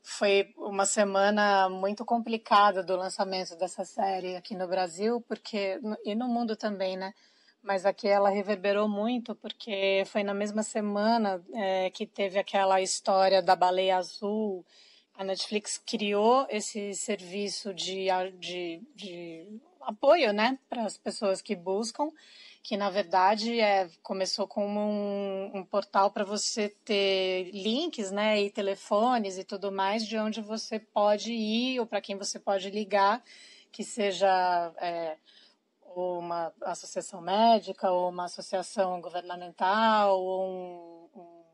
foi uma semana muito complicada do lançamento dessa série aqui no Brasil, porque e no mundo também, né? mas aqui ela reverberou muito porque foi na mesma semana é, que teve aquela história da baleia azul. A Netflix criou esse serviço de, de, de apoio né, para as pessoas que buscam, que na verdade é, começou como um, um portal para você ter links né, e telefones e tudo mais de onde você pode ir ou para quem você pode ligar, que seja. É, uma associação médica, ou uma associação governamental, ou um, um,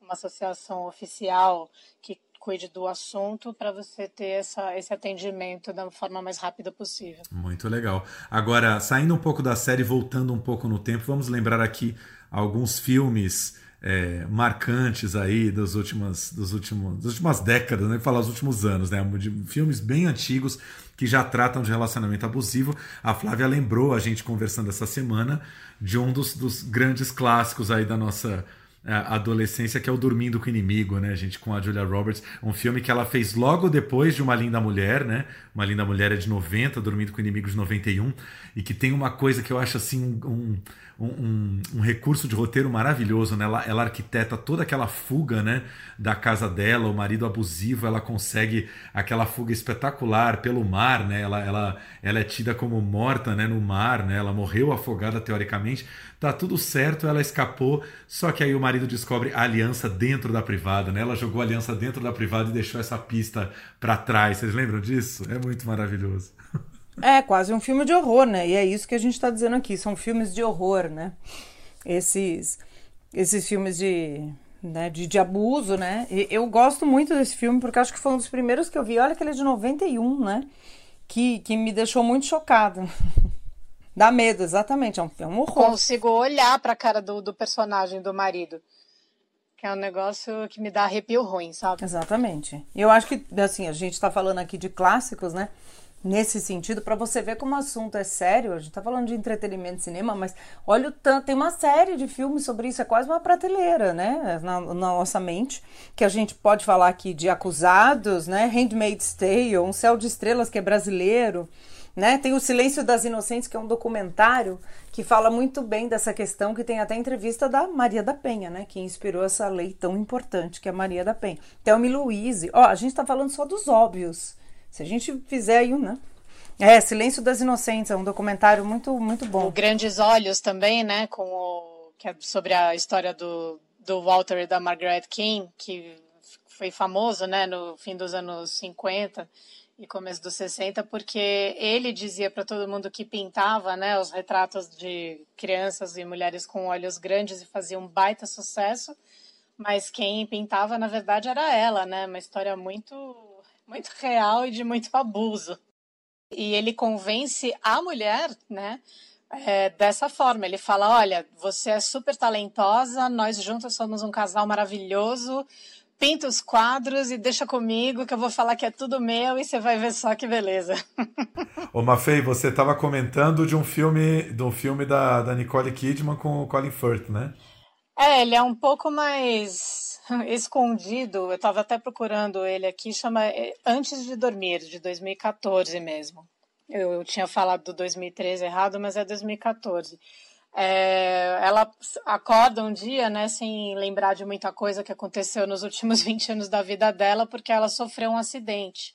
uma associação oficial que cuide do assunto para você ter essa, esse atendimento da forma mais rápida possível.
Muito legal. Agora, saindo um pouco da série, voltando um pouco no tempo, vamos lembrar aqui alguns filmes é, marcantes aí das últimas, dos últimos, das últimas décadas, né? falar os últimos anos, né? De filmes bem antigos que já tratam de relacionamento abusivo. A Flávia lembrou a gente conversando essa semana de um dos, dos grandes clássicos aí da nossa é, adolescência, que é o Dormindo com o Inimigo, né, gente, com a Julia Roberts, um filme que ela fez logo depois de Uma Linda Mulher, né? Uma Linda Mulher é de 90, Dormindo com o Inimigo de 91, e que tem uma coisa que eu acho assim um, um, um, recurso de roteiro maravilhoso, né? Ela, ela arquiteta toda aquela fuga, né? Da casa dela, o marido abusivo, ela consegue aquela fuga espetacular pelo mar, né? Ela, ela, ela é tida como morta, né? No mar, né? Ela morreu afogada teoricamente. Tá tudo certo, ela escapou, só que aí o marido descobre a aliança dentro da privada, né? Ela jogou a aliança dentro da privada e deixou essa pista para trás. Vocês lembram disso? É muito maravilhoso.
É quase um filme de horror, né? E é isso que a gente está dizendo aqui, são filmes de horror, né? Esses, esses filmes de, né, de, de abuso, né? E eu gosto muito desse filme porque acho que foi um dos primeiros que eu vi. Olha que ele é de 91, né? Que, que me deixou muito chocada. Dá medo, exatamente. É um, é um horror.
Consigo olhar para a cara do, do personagem do marido. Que é um negócio que me dá arrepio ruim, sabe?
Exatamente. E eu acho que, assim, a gente está falando aqui de clássicos, né? nesse sentido, para você ver como o assunto é sério. A gente tá falando de entretenimento cinema, mas olha o tanto, tem uma série de filmes sobre isso, é quase uma prateleira, né, na, na, nossa mente, que a gente pode falar aqui de Acusados, né, Handmaid's Tale, Um Céu de Estrelas, que é brasileiro, né, tem O Silêncio das Inocentes, que é um documentário que fala muito bem dessa questão, que tem até entrevista da Maria da Penha, né, que inspirou essa lei tão importante, que é a Maria da Penha. Thelma Louise, ó, a gente tá falando só dos óbvios, se a gente fizer aí né? É, Silêncio das Inocentes, é um documentário muito, muito bom. O
Grandes Olhos também, né? Com o, que é sobre a história do, do Walter e da Margaret King, que foi famoso, né? No fim dos anos 50 e começo dos 60, porque ele dizia para todo mundo que pintava, né? Os retratos de crianças e mulheres com olhos grandes e fazia um baita sucesso. Mas quem pintava, na verdade, era ela, né? Uma história muito muito real e de muito abuso. E ele convence a mulher, né? É, dessa forma, ele fala: Olha, você é super talentosa, nós juntos somos um casal maravilhoso. Pinta os quadros e deixa comigo que eu vou falar que é tudo meu e você vai ver só que beleza.
Ô Mafei, você estava comentando de um filme, de um filme da, da Nicole Kidman com o Colin Firth, né?
É, ele é um pouco mais escondido, eu estava até procurando ele aqui, chama é, Antes de Dormir, de 2014 mesmo. Eu, eu tinha falado do 2013 errado, mas é 2014. É, ela acorda um dia, né, sem lembrar de muita coisa que aconteceu nos últimos 20 anos da vida dela, porque ela sofreu um acidente.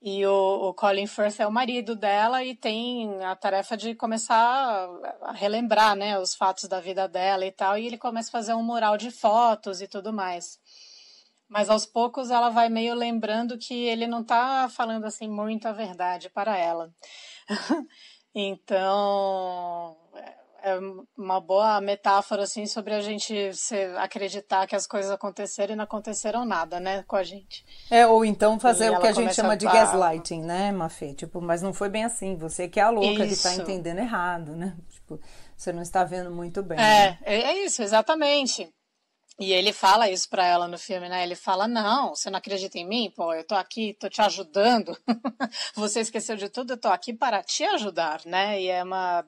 E o, o, Colin Firth é o marido dela e tem a tarefa de começar a relembrar, né, os fatos da vida dela e tal. E ele começa a fazer um mural de fotos e tudo mais. Mas aos poucos ela vai meio lembrando que ele não está falando assim muito a verdade para ela. então, é uma boa metáfora assim sobre a gente acreditar que as coisas aconteceram e não aconteceram nada, né, com a gente.
É, ou então fazer o que a gente chama a... de gaslighting, né, Mafê? Tipo, mas não foi bem assim, você que é a louca isso. que está entendendo errado, né? Tipo, você não está vendo muito bem.
É, né? é isso, exatamente. E ele fala isso para ela no filme, né? Ele fala: "Não, você não acredita em mim? Pô, eu tô aqui, tô te ajudando. você esqueceu de tudo, eu tô aqui para te ajudar", né? E é uma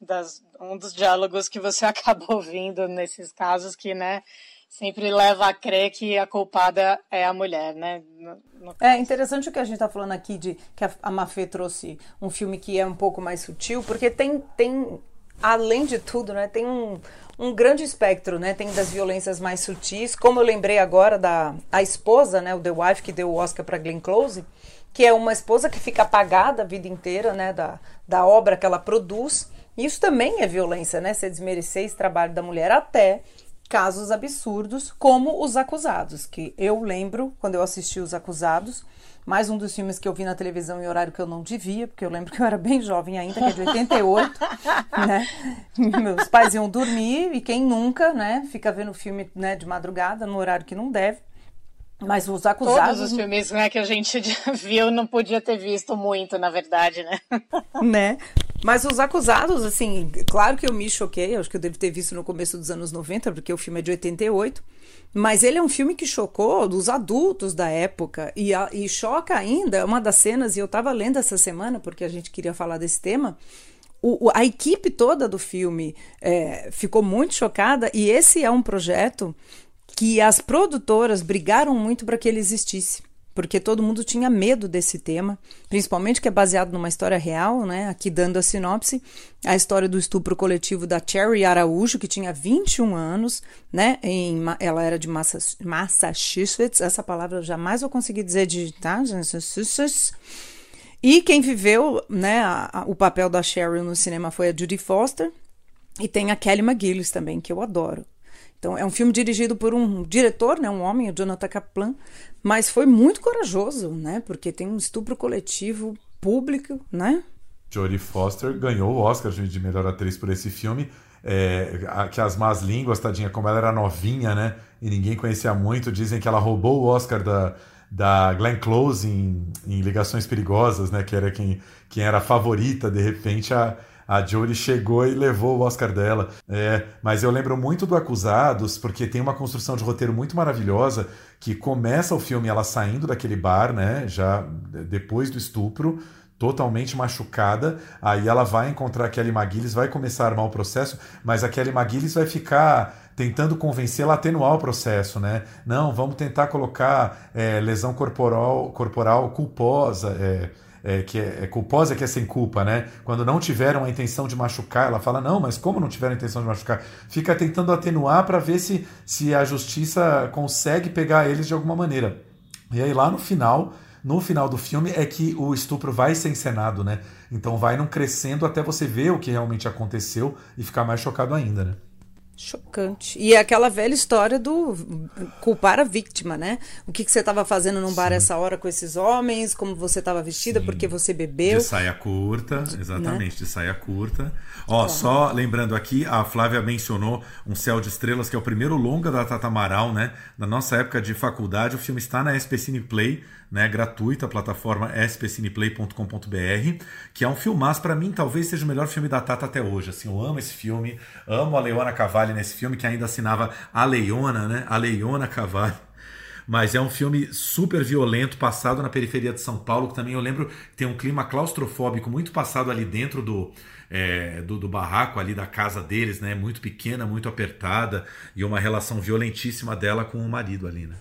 das, um dos diálogos que você acaba ouvindo nesses casos que, né, sempre leva a crer que a culpada é a mulher, né? No,
no é interessante o que a gente está falando aqui de que a Mafê trouxe um filme que é um pouco mais sutil, porque tem, tem além de tudo, né, tem um, um grande espectro, né? Tem das violências mais sutis, como eu lembrei agora da a esposa, né, o The Wife que deu o Oscar para Glenn Close, que é uma esposa que fica apagada a vida inteira, né, da, da obra que ela produz isso também é violência, né? Você desmerecer esse trabalho da mulher até casos absurdos, como Os Acusados, que eu lembro quando eu assisti Os Acusados, mais um dos filmes que eu vi na televisão em horário que eu não devia, porque eu lembro que eu era bem jovem ainda, que é de 88, né? Meus pais iam dormir e quem nunca, né, fica vendo filme, né, de madrugada no horário que não deve. Mas os acusados.
Todos os filmes né, que a gente viu não podia ter visto muito, na verdade, né?
né? Mas os acusados, assim, claro que eu me choquei, acho que eu devo ter visto no começo dos anos 90, porque o filme é de 88. Mas ele é um filme que chocou dos adultos da época. E, a, e choca ainda, uma das cenas, e eu estava lendo essa semana, porque a gente queria falar desse tema. O, a equipe toda do filme é, ficou muito chocada, e esse é um projeto que as produtoras brigaram muito para que ele existisse, porque todo mundo tinha medo desse tema, principalmente que é baseado numa história real, né? Aqui dando a sinopse, a história do estupro coletivo da Cherry Araújo, que tinha 21 anos, né? Em, ela era de Massachusetts, essa palavra eu jamais vou conseguir dizer digitar, Massachusetts. E quem viveu né, a, a, o papel da Cheryl no cinema foi a Judy Foster. E tem a Kelly McGillis também, que eu adoro. Então, é um filme dirigido por um diretor, né, um homem, o Jonathan Kaplan, mas foi muito corajoso, né? Porque tem um estupro coletivo público, né?
Jodie Foster ganhou o Oscar de melhor atriz por esse filme. É, que as más línguas, tadinha, como ela era novinha, né? E ninguém conhecia muito, dizem que ela roubou o Oscar da, da Glenn Close em, em Ligações Perigosas, né? Que era quem, quem era a favorita, de repente a, a Jory chegou e levou o Oscar dela. É, mas eu lembro muito do Acusados, porque tem uma construção de roteiro muito maravilhosa, que começa o filme ela saindo daquele bar, né? Já depois do estupro totalmente machucada. Aí ela vai encontrar a Kelly McGillis, vai começar a armar o processo, mas a Kelly McGillis vai ficar tentando convencê-la a atenuar o processo, né? Não, vamos tentar colocar é, lesão corporal, corporal culposa. É, é, que é, é, culposa que é sem culpa, né? Quando não tiveram a intenção de machucar, ela fala, não, mas como não tiveram a intenção de machucar? Fica tentando atenuar para ver se, se a justiça consegue pegar eles de alguma maneira. E aí lá no final, no final do filme, é que o estupro vai ser encenado, né? Então vai não crescendo até você ver o que realmente aconteceu e ficar mais chocado ainda, né?
Chocante. E é aquela velha história do culpar a vítima, né? O que, que você estava fazendo num Sim. bar essa hora com esses homens, como você estava vestida, Sim. porque você bebeu.
De saia curta, exatamente, né? de saia curta. Ó, claro. só lembrando aqui, a Flávia mencionou Um Céu de Estrelas, que é o primeiro longa da Tata Amaral, né? Na nossa época de faculdade, o filme está na SP Cine Play né, gratuita, a plataforma spcineplay.com.br, que é um filmaço, para mim talvez seja o melhor filme da Tata até hoje, assim, eu amo esse filme, amo a Leona Cavalli nesse filme, que ainda assinava a Leona, né, a Leona Cavalli, mas é um filme super violento, passado na periferia de São Paulo, que também eu lembro tem um clima claustrofóbico muito passado ali dentro do, é, do, do, barraco ali da casa deles, né? Muito pequena, muito apertada e uma relação violentíssima dela com o marido ali, né?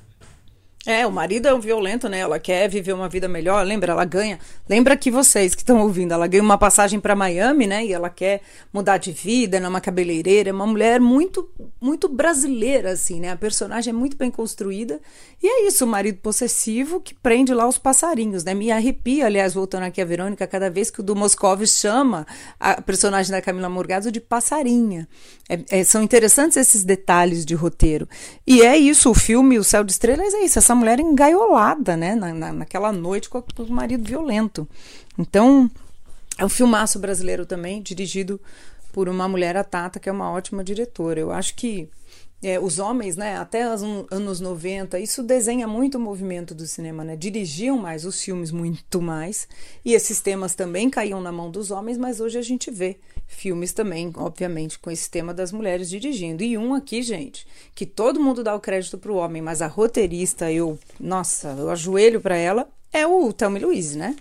É, o marido é um violento, né? Ela quer viver uma vida melhor. Lembra? Ela ganha. Lembra que vocês que estão ouvindo, ela ganha uma passagem para Miami, né? E ela quer mudar de vida, é uma cabeleireira. É uma mulher muito, muito brasileira, assim, né? A personagem é muito bem construída. E é isso, o marido possessivo que prende lá os passarinhos, né? Me arrepia, aliás, voltando aqui a Verônica, cada vez que o do chama a personagem da Camila Morgado de passarinha. É, é, são interessantes esses detalhes de roteiro. E é isso, o filme O Céu de Estrelas é isso. Essa mulher engaiolada, né, na, na, naquela noite com o marido violento. Então, é um filmaço brasileiro também, dirigido por uma mulher, a Tata, que é uma ótima diretora. Eu acho que é, os homens, né, até os anos 90, isso desenha muito o movimento do cinema, né? Dirigiam mais os filmes muito mais, e esses temas também caíam na mão dos homens, mas hoje a gente vê filmes também, obviamente, com esse tema das mulheres dirigindo. E um aqui, gente, que todo mundo dá o crédito para o homem, mas a roteirista, eu, nossa, eu ajoelho para ela, é o Thelma Louise, né?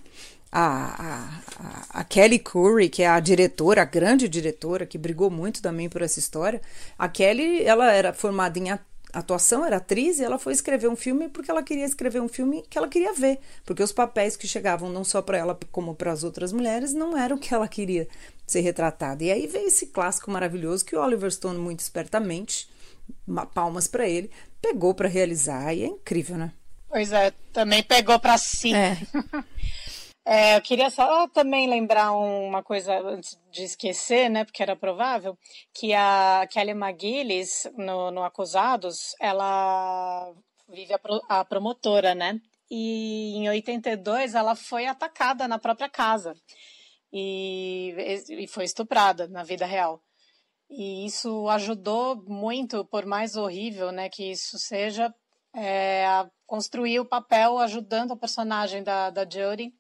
A, a, a, Kelly Curry, que é a diretora, a grande diretora, que brigou muito também por essa história. A Kelly, ela era formada em atuação, era atriz, e ela foi escrever um filme porque ela queria escrever um filme que ela queria ver, porque os papéis que chegavam não só para ela como para as outras mulheres não eram o que ela queria ser retratada. E aí veio esse clássico maravilhoso que o Oliver Stone muito espertamente, palmas para ele, pegou para realizar e é incrível, né?
Pois é, também pegou para si. É. É, eu queria só também lembrar uma coisa antes de esquecer, né, porque era provável, que a Kelly McGillis, no, no Acusados, ela vive a, a promotora, né? E em 82 ela foi atacada na própria casa e, e foi estuprada na vida real. E isso ajudou muito, por mais horrível né, que isso seja, é, a construir o papel ajudando a personagem da, da Jodie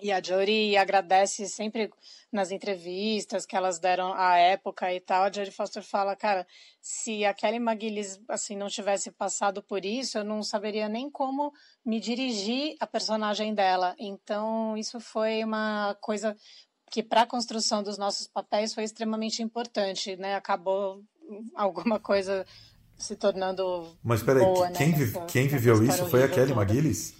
e a Jodie agradece sempre nas entrevistas que elas deram à época e tal. A Jodie Foster fala, cara, se a Kelly McGillis assim não tivesse passado por isso, eu não saberia nem como me dirigir a personagem dela. Então, isso foi uma coisa que para a construção dos nossos papéis foi extremamente importante, né? Acabou alguma coisa se tornando
Mas peraí, boa, quem, né? quem viveu isso foi a Kelly McGillis?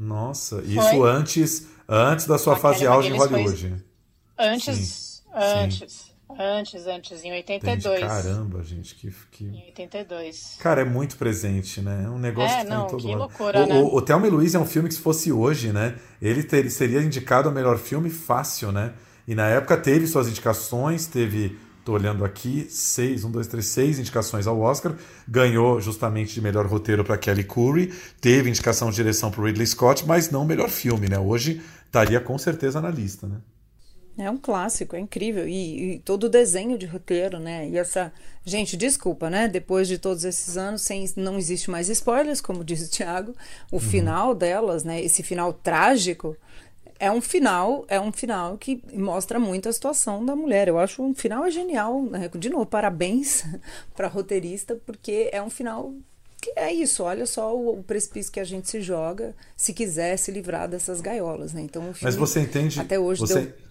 Nossa, isso foi. antes antes da sua fase auge em Hollywood. Foi...
Antes, Sim. antes. Sim. Antes, antes, em 82.
Entendi. Caramba, gente, que, que.
Em 82.
Cara, é muito presente, né? É um negócio
é,
que
tá não,
em todo
que
lado.
loucura,
o,
né?
O, o Thelma e Luiz é um filme que, se fosse hoje, né? Ele ter, seria indicado ao melhor filme fácil, né? E na época teve suas indicações, teve Estou olhando aqui, seis, um, dois, três, seis indicações ao Oscar. Ganhou justamente de melhor roteiro para Kelly Curry. Teve indicação de direção para Ridley Scott, mas não melhor filme, né? Hoje estaria com certeza na lista, né?
É um clássico, é incrível. E, e, todo o desenho de roteiro, né? E essa. Gente, desculpa, né? Depois de todos esses anos, sem, não existe mais spoilers, como disse o Thiago. O uhum. final delas, né? Esse final trágico é um final, é um final que mostra muito a situação da mulher. Eu acho um final é genial, né? De novo, parabéns para a roteirista, porque é um final que é isso. Olha só o, o, precipício que a gente se joga, se quiser se livrar dessas gaiolas, né? Então,
Mas você entende?
Até hoje
você...
deu...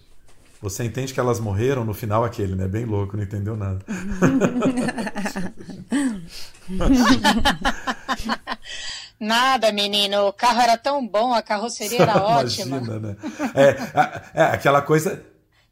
Você entende que elas morreram no final aquele, né? Bem louco, não entendeu nada.
Nada, menino. O carro era tão bom, a carroceria era ótima.
Imagina, né? É, é, aquela coisa.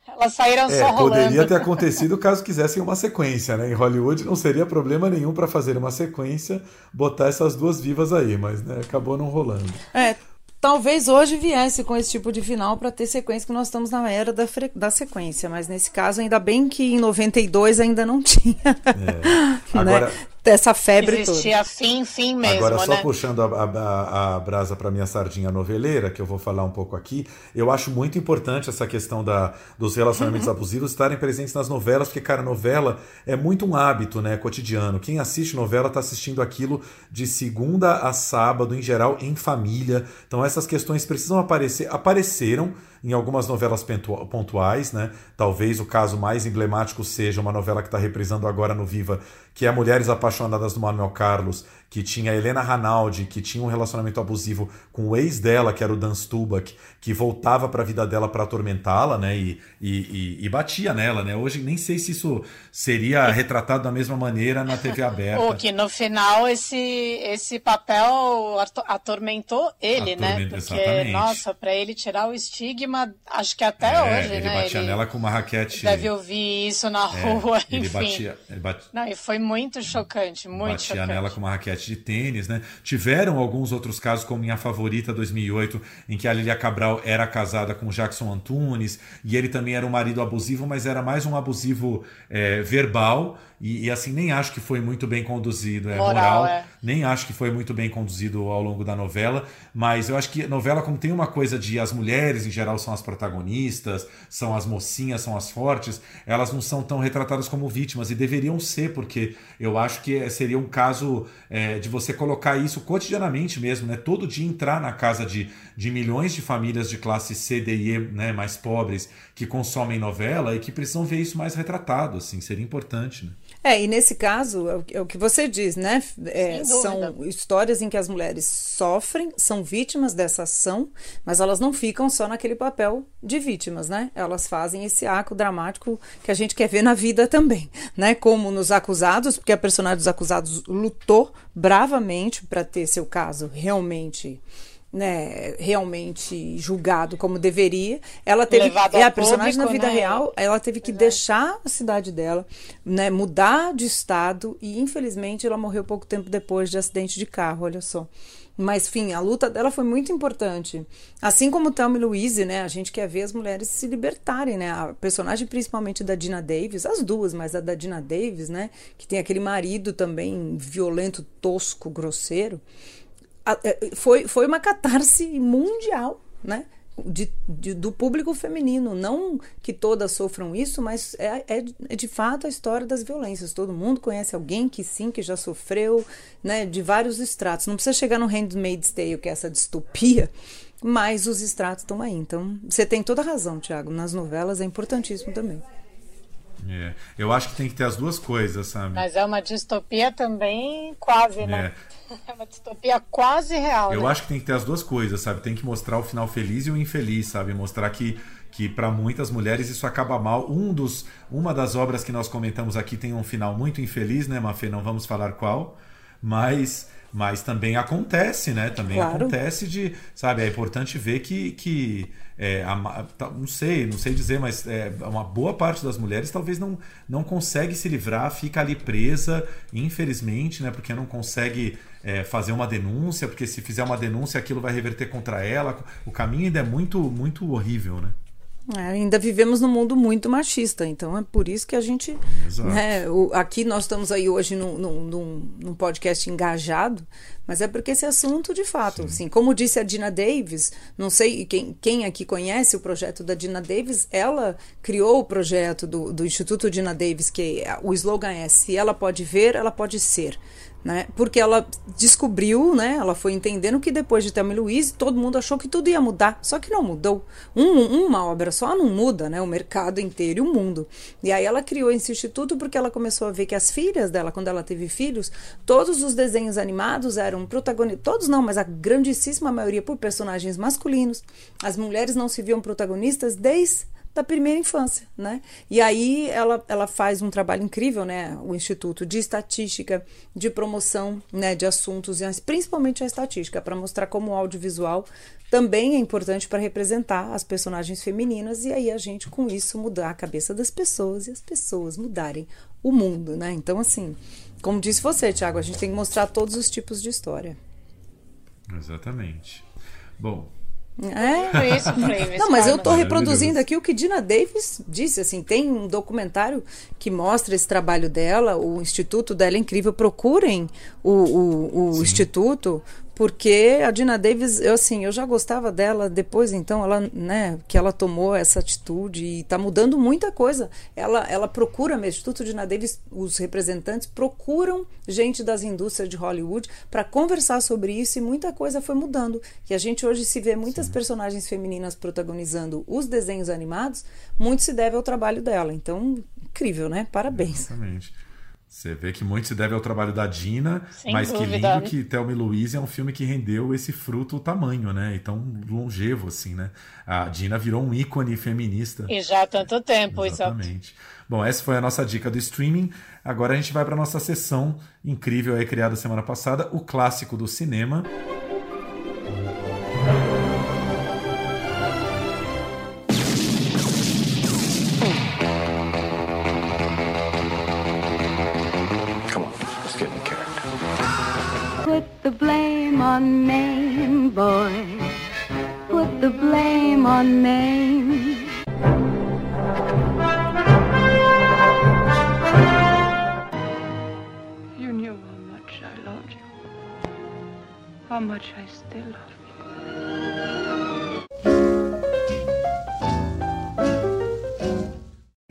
Elas saíram é, só rolando.
Poderia ter acontecido caso quisessem uma sequência, né? Em Hollywood não seria problema nenhum para fazer uma sequência, botar essas duas vivas aí, mas né, acabou não rolando.
É, Talvez hoje viesse com esse tipo de final para ter sequência, que nós estamos na era da, da sequência, mas nesse caso, ainda bem que em 92 ainda não tinha. É. Agora, né? Essa febre
Existia toda. fim, fim mesmo.
Agora, só
né?
puxando a, a, a brasa para minha sardinha noveleira, que eu vou falar um pouco aqui, eu acho muito importante essa questão da, dos relacionamentos uhum. abusivos estarem presentes nas novelas, porque, cara, novela é muito um hábito né, cotidiano. Quem assiste novela está assistindo aquilo de segunda a sábado, em geral, em família. Então, essas questões precisam aparecer, apareceram em algumas novelas pontuais, né? Talvez o caso mais emblemático seja uma novela que está reprisando agora no Viva, que é Mulheres Apaixonadas do Manuel Carlos, que tinha a Helena Ranaldi, que tinha um relacionamento abusivo com o ex dela, que era o Dan Stubach, que voltava para a vida dela para atormentá-la, né? E, e, e, batia nela, né? Hoje nem sei se isso seria retratado da mesma maneira na TV aberta.
Ou que no final esse, esse papel atormentou ele, né? Porque, exatamente. nossa, para ele tirar o estigma, acho que até é, hoje,
ele
né?
Batia ele nela com uma raquete.
Deve ouvir isso na é, rua,
ele
enfim.
Batia, ele batia...
Não, e foi muito chocante, muito
batia
chocante.
nela com uma raquete de tênis, né? Tiveram alguns outros casos, como minha favorita 2008, em que a Lilia Cabral era casada com Jackson Antunes e ele também era um marido abusivo, mas era mais um abusivo é, verbal e, e, assim nem acho que foi muito bem conduzido, é moral, moral é. nem acho que foi muito bem conduzido ao longo da novela, mas eu acho que a novela como tem uma coisa de as mulheres em geral são as protagonistas, são as mocinhas, são as fortes, elas não são tão retratadas como vítimas e deveriam ser porque eu acho que seria um caso é, de você colocar isso cotidianamente mesmo, né? Todo dia entrar na casa de, de milhões de famílias de classe C, D e E, né, mais pobres que consomem novela e que precisam ver isso mais retratado, assim, seria importante, né?
É, e nesse caso, é, é o que você diz, né? É, são histórias em que as mulheres sofrem, são vítimas dessa ação, mas elas não ficam só naquele papel de vítimas, né? Elas fazem esse arco dramático que a gente quer ver na vida também, né? Como nos acusados, porque a personagem dos acusados lutou bravamente para ter seu caso realmente né, realmente julgado como deveria. Ela teve Levado é a personagem público, na vida né? real, ela teve que Exato. deixar a cidade dela, né, mudar de estado e infelizmente ela morreu pouco tempo depois de acidente de carro, olha só. Mas, enfim, a luta dela foi muito importante. Assim como Thelma e Louise, né? A gente quer ver as mulheres se libertarem, né? A personagem principalmente da Dina Davis, as duas, mas a da Dina Davis, né? Que tem aquele marido também violento, tosco, grosseiro. É, foi, foi uma catarse mundial, né? De, de, do público feminino. Não que todas sofram isso, mas é, é, é, de fato a história das violências. Todo mundo conhece alguém que sim, que já sofreu, né? De vários estratos. Não precisa chegar no Handmaid's Tale, que é essa distopia, mas os estratos estão aí. Então, você tem toda a razão, Tiago. Nas novelas é importantíssimo também.
É. Eu acho que tem que ter as duas coisas, sabe?
Mas é uma distopia também quase, né? É, é uma distopia quase real.
Eu
né?
acho que tem que ter as duas coisas, sabe? Tem que mostrar o final feliz e o infeliz, sabe? Mostrar que que para muitas mulheres isso acaba mal. Um dos, uma das obras que nós comentamos aqui tem um final muito infeliz, né, Mafê? Não vamos falar qual, mas mas também acontece, né? Também claro. acontece de, sabe? É importante ver que, que é, a, tá, não sei, não sei dizer, mas é, uma boa parte das mulheres talvez não, não consegue se livrar, fica ali presa, infelizmente, né? Porque não consegue é, fazer uma denúncia, porque se fizer uma denúncia aquilo vai reverter contra ela. O caminho ainda é muito, muito horrível, né?
É, ainda vivemos num mundo muito machista, então é por isso que a gente. Né, o, aqui nós estamos aí hoje num, num, num, podcast engajado, mas é porque esse assunto, de fato, assim, como disse a Dina Davis, não sei quem, quem aqui conhece o projeto da Dina Davis, ela criou o projeto do, do Instituto Dina Davis, que o slogan é: se ela pode ver, ela pode ser né? Porque ela descobriu, né? Ela foi entendendo que depois de Thelma e Louise, todo mundo achou que tudo ia mudar, só que não mudou. Um, uma obra só não muda, né? O mercado inteiro e o mundo. E aí ela criou esse instituto porque ela começou a ver que as filhas dela, quando ela teve filhos, todos os desenhos animados eram protagonistas, todos não, mas a grandíssima maioria por personagens masculinos. As mulheres não se viam protagonistas desde da primeira infância, né? E aí ela, ela faz um trabalho incrível, né? O Instituto de Estatística, de promoção, né, de assuntos, principalmente a estatística, para mostrar como o audiovisual também é importante para representar as personagens femininas e aí a gente com isso mudar a cabeça das pessoas e as pessoas mudarem o mundo, né? Então assim, como disse você, Tiago, a gente tem que mostrar todos os tipos de história.
Exatamente. Bom,
é isso, Não, mas eu estou reproduzindo aqui o que Dina Davis disse. Assim, tem um documentário que mostra esse trabalho dela, o instituto dela é incrível. Procurem o, o, o instituto, porque a Dina Davis, eu assim, eu já gostava dela depois, então ela, né, que ela tomou essa atitude e está mudando muita coisa. Ela, ela procura, mesmo, Instituto Dina Davis, os representantes procuram gente das indústrias de Hollywood para conversar sobre isso e muita coisa foi mudando. E a gente hoje se vê muitas Sim. personagens femininas protagonizando os desenhos animados, muito se deve ao trabalho dela. Então, incrível, né? Parabéns.
Exatamente. Você vê que muito se deve ao trabalho da Dina, Sem mas dúvida. que lindo que Thelma e Louise é um filme que rendeu esse fruto o tamanho, né? E tão longevo assim, né? A Dina virou um ícone feminista.
E já há tanto tempo,
Exatamente. Exato. Bom, essa foi a nossa dica do streaming. Agora a gente vai para nossa sessão incrível aí criada semana passada, o clássico do cinema.
The blame on Maine, boy. Put the blame on Maine. You knew how much I loved you. How much I still love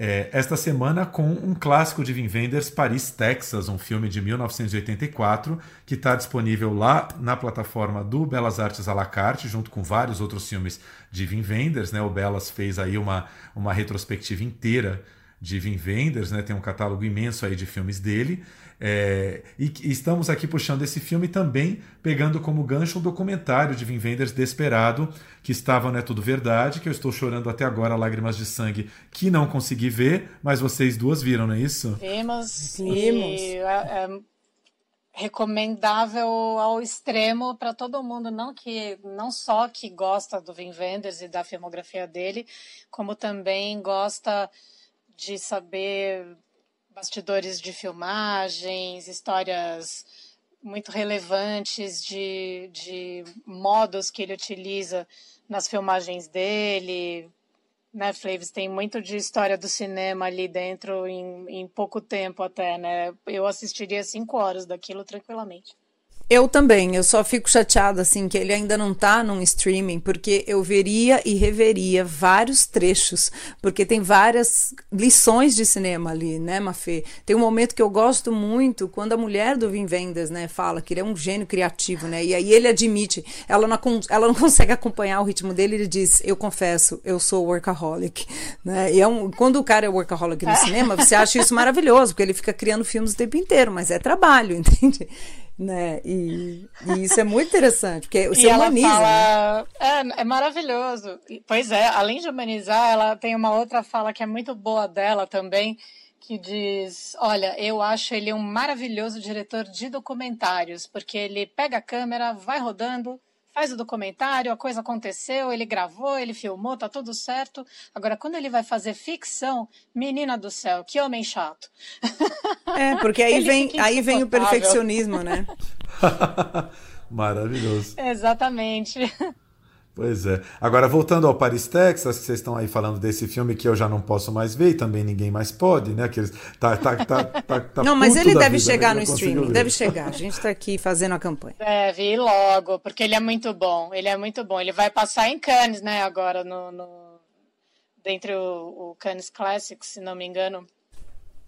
É, esta semana com um clássico de Wim Wenders, Paris, Texas, um filme de 1984, que está disponível lá na plataforma do Belas Artes à la carte, junto com vários outros filmes de Wim Wenders. Né? O Belas fez aí uma, uma retrospectiva inteira de Wim Wenders, né? tem um catálogo imenso aí de filmes dele. É, e, e, estamos aqui puxando esse filme também, pegando como gancho um documentário de Wim Wenders Desperado, que estava Não é Tudo Verdade, que eu estou chorando até agora, lágrimas de sangue, que não consegui ver, mas vocês duas viram, não é isso?
Vimos. Vimos. E, é, é recomendável ao extremo para todo mundo, não que não só que gosta do Wim Wenders e da filmografia dele, como também gosta de saber bastidores de filmagens, histórias muito relevantes de, de modos que ele utiliza nas filmagens dele. Né, Flaves, tem muito de história do cinema ali dentro em, em pouco tempo até, né? Eu assistiria cinco horas daquilo tranquilamente.
Eu também, eu só fico chateada assim que ele ainda não tá num streaming, porque eu veria e reveria vários trechos, porque tem várias lições de cinema ali, né, Mafê? Tem um momento que eu gosto muito quando a mulher do Vin Vendas, né, fala que ele é um gênio criativo, né? E aí ele admite, ela não, ela não consegue acompanhar o ritmo dele, ele diz: "Eu confesso, eu sou workaholic", né? E é um, quando o cara é workaholic no cinema, você acha isso maravilhoso, porque ele fica criando filmes o tempo inteiro, mas é trabalho, entende? Né? E, e, isso é muito interessante, porque você humaniza. Fala,
né? é, é maravilhoso. Pois é, além de humanizar, ela tem uma outra fala que é muito boa dela também, que diz: Olha, eu acho ele um maravilhoso diretor de documentários, porque ele pega a câmera, vai rodando, faz o documentário, a coisa aconteceu, ele gravou, ele filmou, tá tudo certo. Agora, quando ele vai fazer ficção, menina do céu, que homem chato.
É, porque aí vem, aí vem o perfeccionismo, né?
Maravilhoso.
Exatamente.
Pois é. Agora, voltando ao Paris, Texas, que vocês estão aí falando desse filme que eu já não posso mais ver e também ninguém mais pode, né? Aqueles, tá, tá, tá, tá, tá
não, mas ele deve vida, chegar no streaming, deve chegar. A gente está aqui fazendo a campanha.
Deve ir logo, porque ele é muito bom. Ele é muito bom. Ele vai passar em Cannes, né, agora, no, no... dentre o, o Cannes Classics, se não me engano.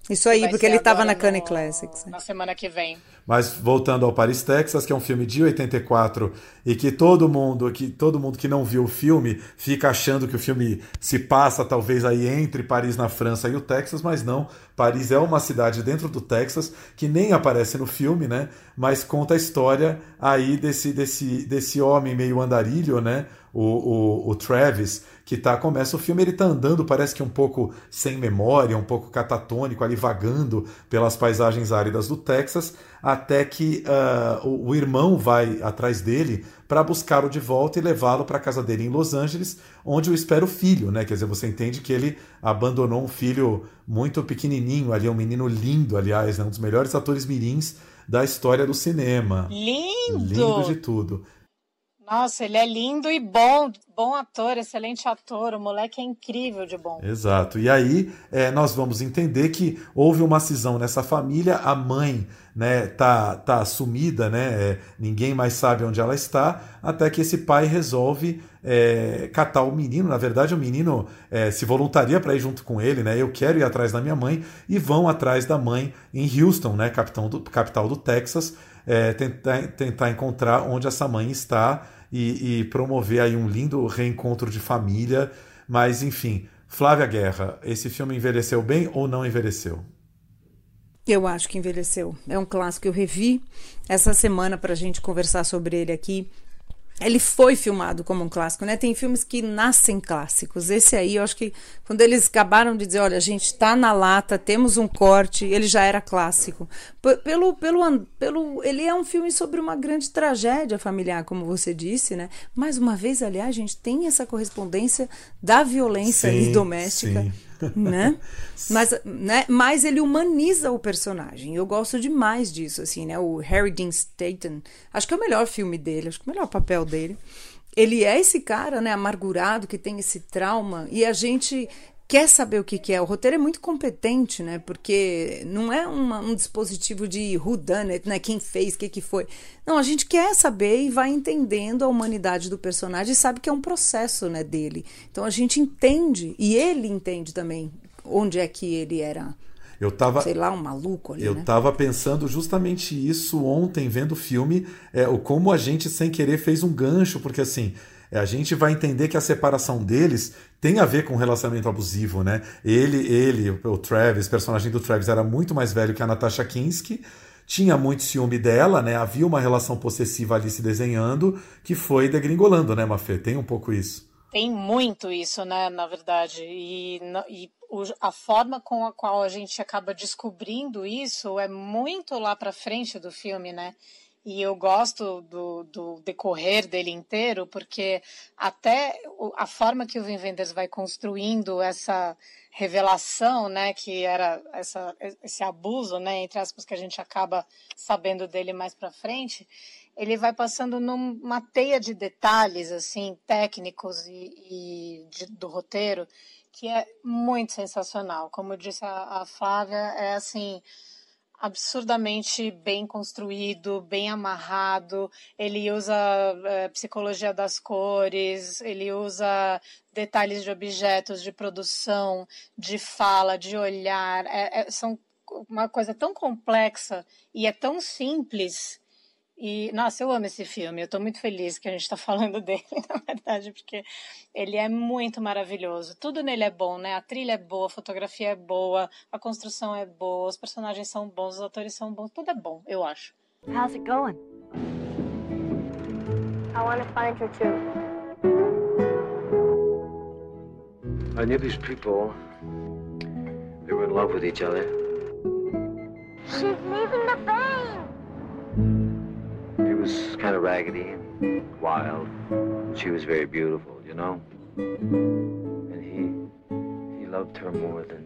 Isso aí, porque ele estava na Cannes Classics.
Na semana que vem.
Mas voltando ao Paris, Texas, que é um filme de 84 e que todo mundo que todo mundo que não viu o filme fica achando que o filme se passa talvez aí entre Paris na França e o Texas, mas não. Paris é uma cidade dentro do Texas que nem aparece no filme, né? Mas conta a história aí desse desse desse homem meio andarilho, né? O, o, o Travis que tá começa o filme ele tá andando parece que um pouco sem memória um pouco catatônico ali vagando pelas paisagens áridas do Texas até que uh, o, o, irmão vai atrás dele para buscá-lo de volta e levá-lo para a casa dele em Los Angeles onde o espera o filho né? Quer dizer você entende que ele abandonou um filho muito pequenininho ali um menino lindo aliás né? um dos melhores atores mirins da história do cinema.
Lindo!
Lindo de tudo
Nossa, ele é lindo e bom, bom ator, excelente ator, o moleque é incrível de bom.
Exato. E aí é, nós vamos entender que houve uma cisão nessa família, a mãe né, tá, tá sumida, né, é, ninguém mais sabe onde ela está, até que esse pai resolve é, catar o menino. Na verdade, o menino é, se voluntaria para ir junto com ele, né? Eu quero ir atrás da minha mãe, e vão atrás da mãe em Houston, né, capital do, capital do Texas, é, tentar, tentar encontrar onde essa mãe está e, e promover aí um lindo reencontro de família. Mas, enfim, Flávia Guerra, esse filme envelheceu bem ou não envelheceu?
Eu acho que envelheceu. É um clássico que eu revi essa semana para a gente conversar sobre ele aqui ele foi filmado como um clássico, né? Tem filmes que nascem clássicos. Esse aí, eu acho que quando eles acabaram de dizer, olha, a gente está na lata, temos um corte, ele já era clássico. Pelo, pelo, pelo, ele é um filme sobre uma grande tragédia familiar, como você disse, né? Mais uma vez, aliás, a gente tem essa correspondência da violência sim, doméstica. Sim né? Mas, né? Mas ele humaniza o personagem. Eu gosto demais disso, assim, né? O Harry Dean Stanton, acho que é o melhor filme dele, acho que é o melhor papel dele. Ele é esse cara, né, amargurado que tem esse trauma e a gente quer saber o que, que, é. O roteiro é muito competente, né? Porque não é uma, um dispositivo de who done it, né? Quem fez, o que, que foi. Não, a gente quer saber e vai entendendo a humanidade do personagem e sabe que é um processo, né, dele. Então a gente entende e ele entende também onde é que ele era.
Eu tava,
sei lá, um maluco ali,
Eu
né?
tava pensando justamente isso ontem, vendo o filme, é, o como a gente, sem querer, fez um gancho, porque assim, a gente vai entender que a separação deles tem a ver com relacionamento abusivo, né? Ele, ele, o Travis, o personagem do Travis era muito mais velho que a Natasha Kinski, tinha muito ciúme dela, né? Havia uma relação possessiva ali se desenhando que foi degringolando, né, Mafê? Tem um pouco isso.
Tem muito isso, né, na verdade. E, e a forma com a qual a gente acaba descobrindo isso é muito lá para frente do filme, né? E eu gosto do, do, decorrer dele inteiro, porque até a forma que o Wim Wenders vai construindo essa revelação, né, que era essa, esse abuso, né, entre aspas, que a gente acaba sabendo dele mais para frente, ele vai passando numa teia de detalhes, assim, técnicos e, e de, do roteiro, que é muito sensacional. Como disse a, a Flávia, é assim absurdamente bem construído, bem amarrado. Ele usa é, psicologia das cores, ele usa detalhes de objetos, de produção, de fala, de olhar. É, é, são uma coisa tão complexa e é tão simples e, nossa, eu amo esse filme. Eu estou muito feliz que a gente está falando dele, na verdade, porque ele é muito maravilhoso. Tudo nele é bom, né? A trilha é boa, a fotografia é boa, a construção é boa, os personagens são bons, os atores são bons. Tudo é bom, eu acho. How's it going? I want to find her too.
I knew these people. They were in love with each other.
She's leaving the
was kind of raggedy and wild. She was very beautiful, you know? And he, he loved her more than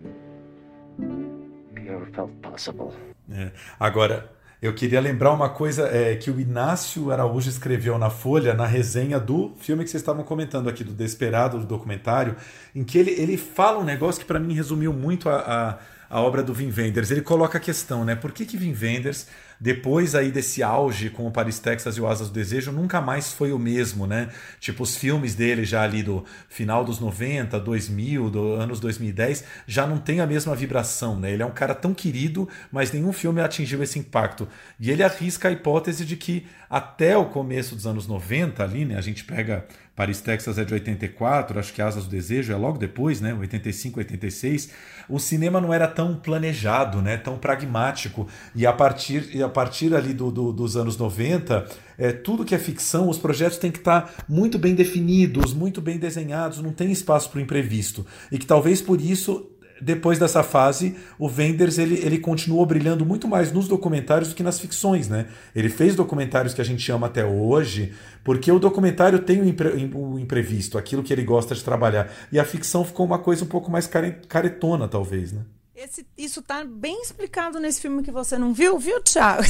he ever felt possible.
É. Agora, eu queria lembrar uma coisa é, que o Inácio Araújo escreveu na Folha, na resenha do filme que vocês estavam comentando aqui, do Desperado, do documentário, em que ele, ele fala um negócio que para mim resumiu muito a, a, a, obra do Vin Wenders. Ele coloca a questão, né? Por que, que Vin Wenders depois aí desse auge com o Paris, Texas e o Asas do Desejo, nunca mais foi o mesmo, né? Tipo, os filmes dele já ali do final dos 90, 2000, do anos 2010, já não tem a mesma vibração, né? Ele é um cara tão querido, mas nenhum filme atingiu esse impacto. E ele arrisca a hipótese de que até o começo dos anos 90 ali, né? A gente pega Paris, Texas é de 84, acho que Asas do Desejo é logo depois, né? 85, 86. O cinema não era tão planejado, né? Tão pragmático. E a partir, partir ali do, do, dos anos 90, é, tudo que é ficção, os projetos têm que estar muito bem definidos, muito bem desenhados, não tem espaço para o imprevisto. E que talvez por isso depois dessa fase, o Wenders ele, ele continuou brilhando muito mais nos documentários do que nas ficções, né? Ele fez documentários que a gente ama até hoje, porque o documentário tem o, impre, o imprevisto, aquilo que ele gosta de trabalhar. E a ficção ficou uma coisa um pouco mais caretona, talvez, né?
Esse, isso tá bem explicado nesse filme que você não viu, viu, Thiago?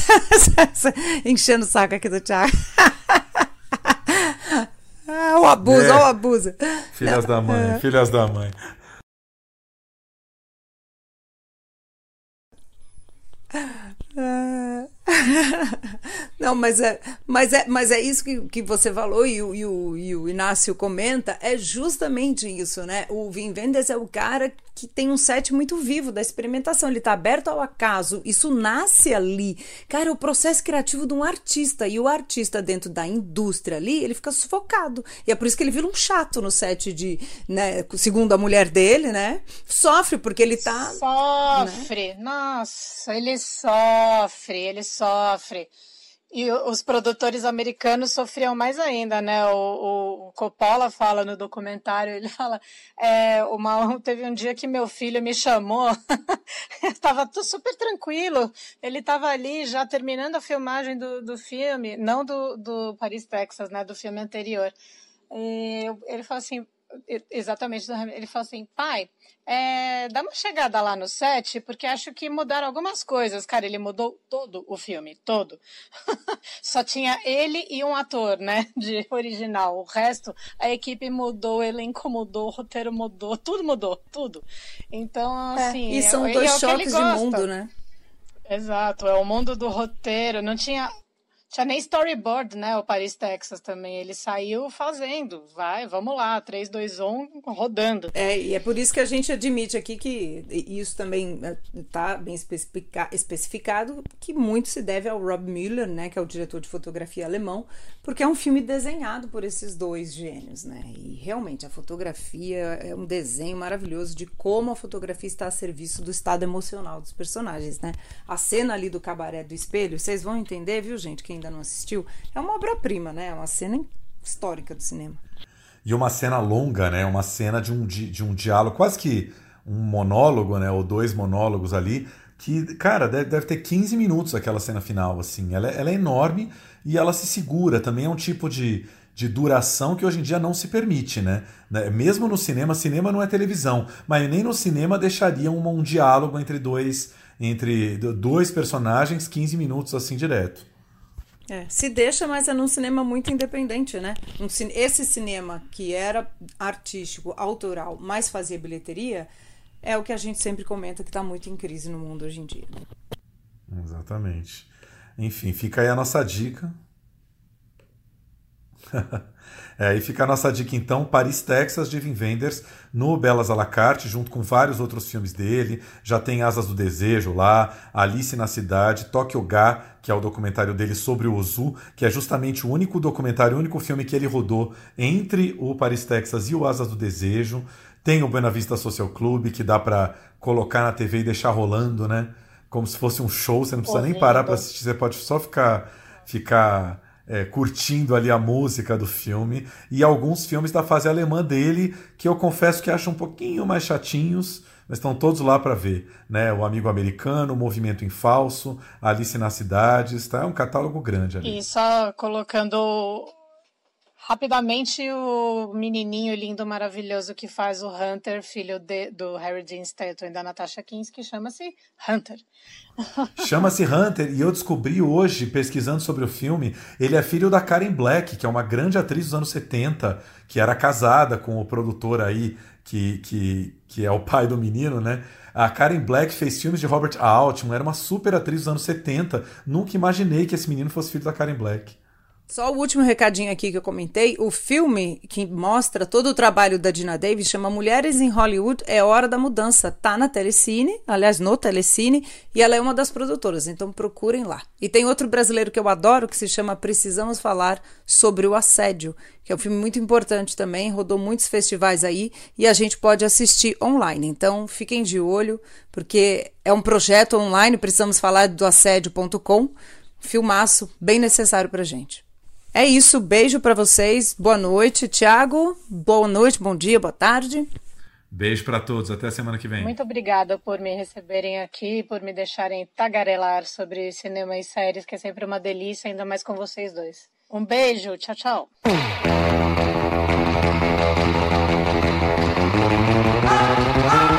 Enchendo o saco aqui do Thiago. abuso, é. o abuso.
Filhas da mãe, é. filhas da mãe.
Não, mas é, mas é, mas é isso que, que você falou e o, e, o, e o Inácio comenta, é justamente isso, né? O Vin Vendors é o cara que tem um set muito vivo da experimentação, ele tá aberto ao acaso, isso nasce ali. Cara, o processo criativo de um artista, e o artista dentro da indústria ali, ele fica sufocado. E é por isso que ele vira um chato no set de, né, segundo a mulher dele, né? Sofre porque ele tá
Sofre. Né? Nossa, ele sofre, ele sofre. E os produtores americanos sofriam mais ainda, né? O, o Coppola fala no documentário, ele fala, é, uma, teve um dia que meu filho me chamou, estava tudo super tranquilo, ele estava ali já terminando a filmagem do, do filme, não do, do Paris, Texas, né? Do filme anterior. E ele falou assim, exatamente, ele falou assim, pai, é, dá uma chegada lá no set, porque acho que mudaram algumas coisas. Cara, ele mudou todo o filme, todo. Só tinha ele e um ator, né, de original. O resto, a equipe mudou, o elenco mudou, o roteiro mudou, tudo mudou, tudo. Então, é, assim...
É, e são dois é choques de mundo, né?
Exato, é o mundo do roteiro. Não tinha tinha nem storyboard, né? O Paris, Texas também. Ele saiu fazendo. Vai, vamos lá, 3, 2, 1, rodando.
É, e é por isso que a gente admite aqui que isso também está bem especificado, que muito se deve ao Rob Müller, né? Que é o diretor de fotografia alemão, porque é um filme desenhado por esses dois gênios, né? E realmente a fotografia é um desenho maravilhoso de como a fotografia está a serviço do estado emocional dos personagens, né? A cena ali do cabaré do espelho, vocês vão entender, viu, gente? Quem ainda não assistiu, é uma obra-prima, né? É uma cena histórica do cinema.
E uma cena longa, né? Uma cena de um, de um diálogo, quase que um monólogo, né? Ou dois monólogos ali, que, cara, deve, deve ter 15 minutos aquela cena final, assim. Ela, é, ela é enorme e ela se segura. Também é um tipo de, de duração que hoje em dia não se permite, né? né? Mesmo no cinema, cinema não é televisão, mas nem no cinema deixaria um, um diálogo entre dois entre dois personagens 15 minutos assim direto.
É, se deixa, mas é num cinema muito independente, né? Um, esse cinema que era artístico, autoral, mas fazia bilheteria, é o que a gente sempre comenta que está muito em crise no mundo hoje em dia.
Exatamente. Enfim, fica aí a nossa dica. É, aí fica a nossa dica então, Paris, Texas, de Vin Wenders, no Belas à la carte, junto com vários outros filmes dele. Já tem Asas do Desejo lá, Alice na Cidade, Tokyo Ga, que é o documentário dele sobre o Ozu, que é justamente o único documentário, o único filme que ele rodou entre o Paris, Texas e o Asas do Desejo. Tem o Buena Vista Social Club, que dá para colocar na TV e deixar rolando, né? Como se fosse um show, você não precisa nem parar para assistir, você pode só ficar ficar é, curtindo ali a música do filme e alguns filmes da fase alemã dele que eu confesso que acho um pouquinho mais chatinhos, mas estão todos lá para ver, né? O Amigo Americano, o Movimento em Falso, Alice nas Cidades, tá? É um catálogo grande ali.
E só colocando Rapidamente, o menininho lindo, maravilhoso que faz o Hunter, filho de, do Harry Dean Stanton e da Natasha Kinski, chama-se Hunter.
Chama-se Hunter, e eu descobri hoje, pesquisando sobre o filme, ele é filho da Karen Black, que é uma grande atriz dos anos 70, que era casada com o produtor aí, que, que, que é o pai do menino, né? A Karen Black fez filmes de Robert Altman, era uma super atriz dos anos 70. Nunca imaginei que esse menino fosse filho da Karen Black.
Só o último recadinho aqui que eu comentei. O filme que mostra todo o trabalho da Dina Davis chama Mulheres em Hollywood é Hora da Mudança. Tá na Telecine, aliás, no Telecine, e ela é uma das produtoras, então procurem lá. E tem outro brasileiro que eu adoro que se chama Precisamos Falar sobre o Assédio, que é um filme muito importante também, rodou muitos festivais aí e a gente pode assistir online. Então fiquem de olho, porque é um projeto online, precisamos falar do assédio.com. Filmaço bem necessário pra gente. É isso, beijo para vocês. Boa noite, Tiago. Boa noite, bom dia, boa tarde.
Beijo para todos, até semana que vem.
Muito obrigada por me receberem aqui, por me deixarem tagarelar sobre cinema e séries, que é sempre uma delícia, ainda mais com vocês dois. Um beijo, tchau, tchau. Ah, ah!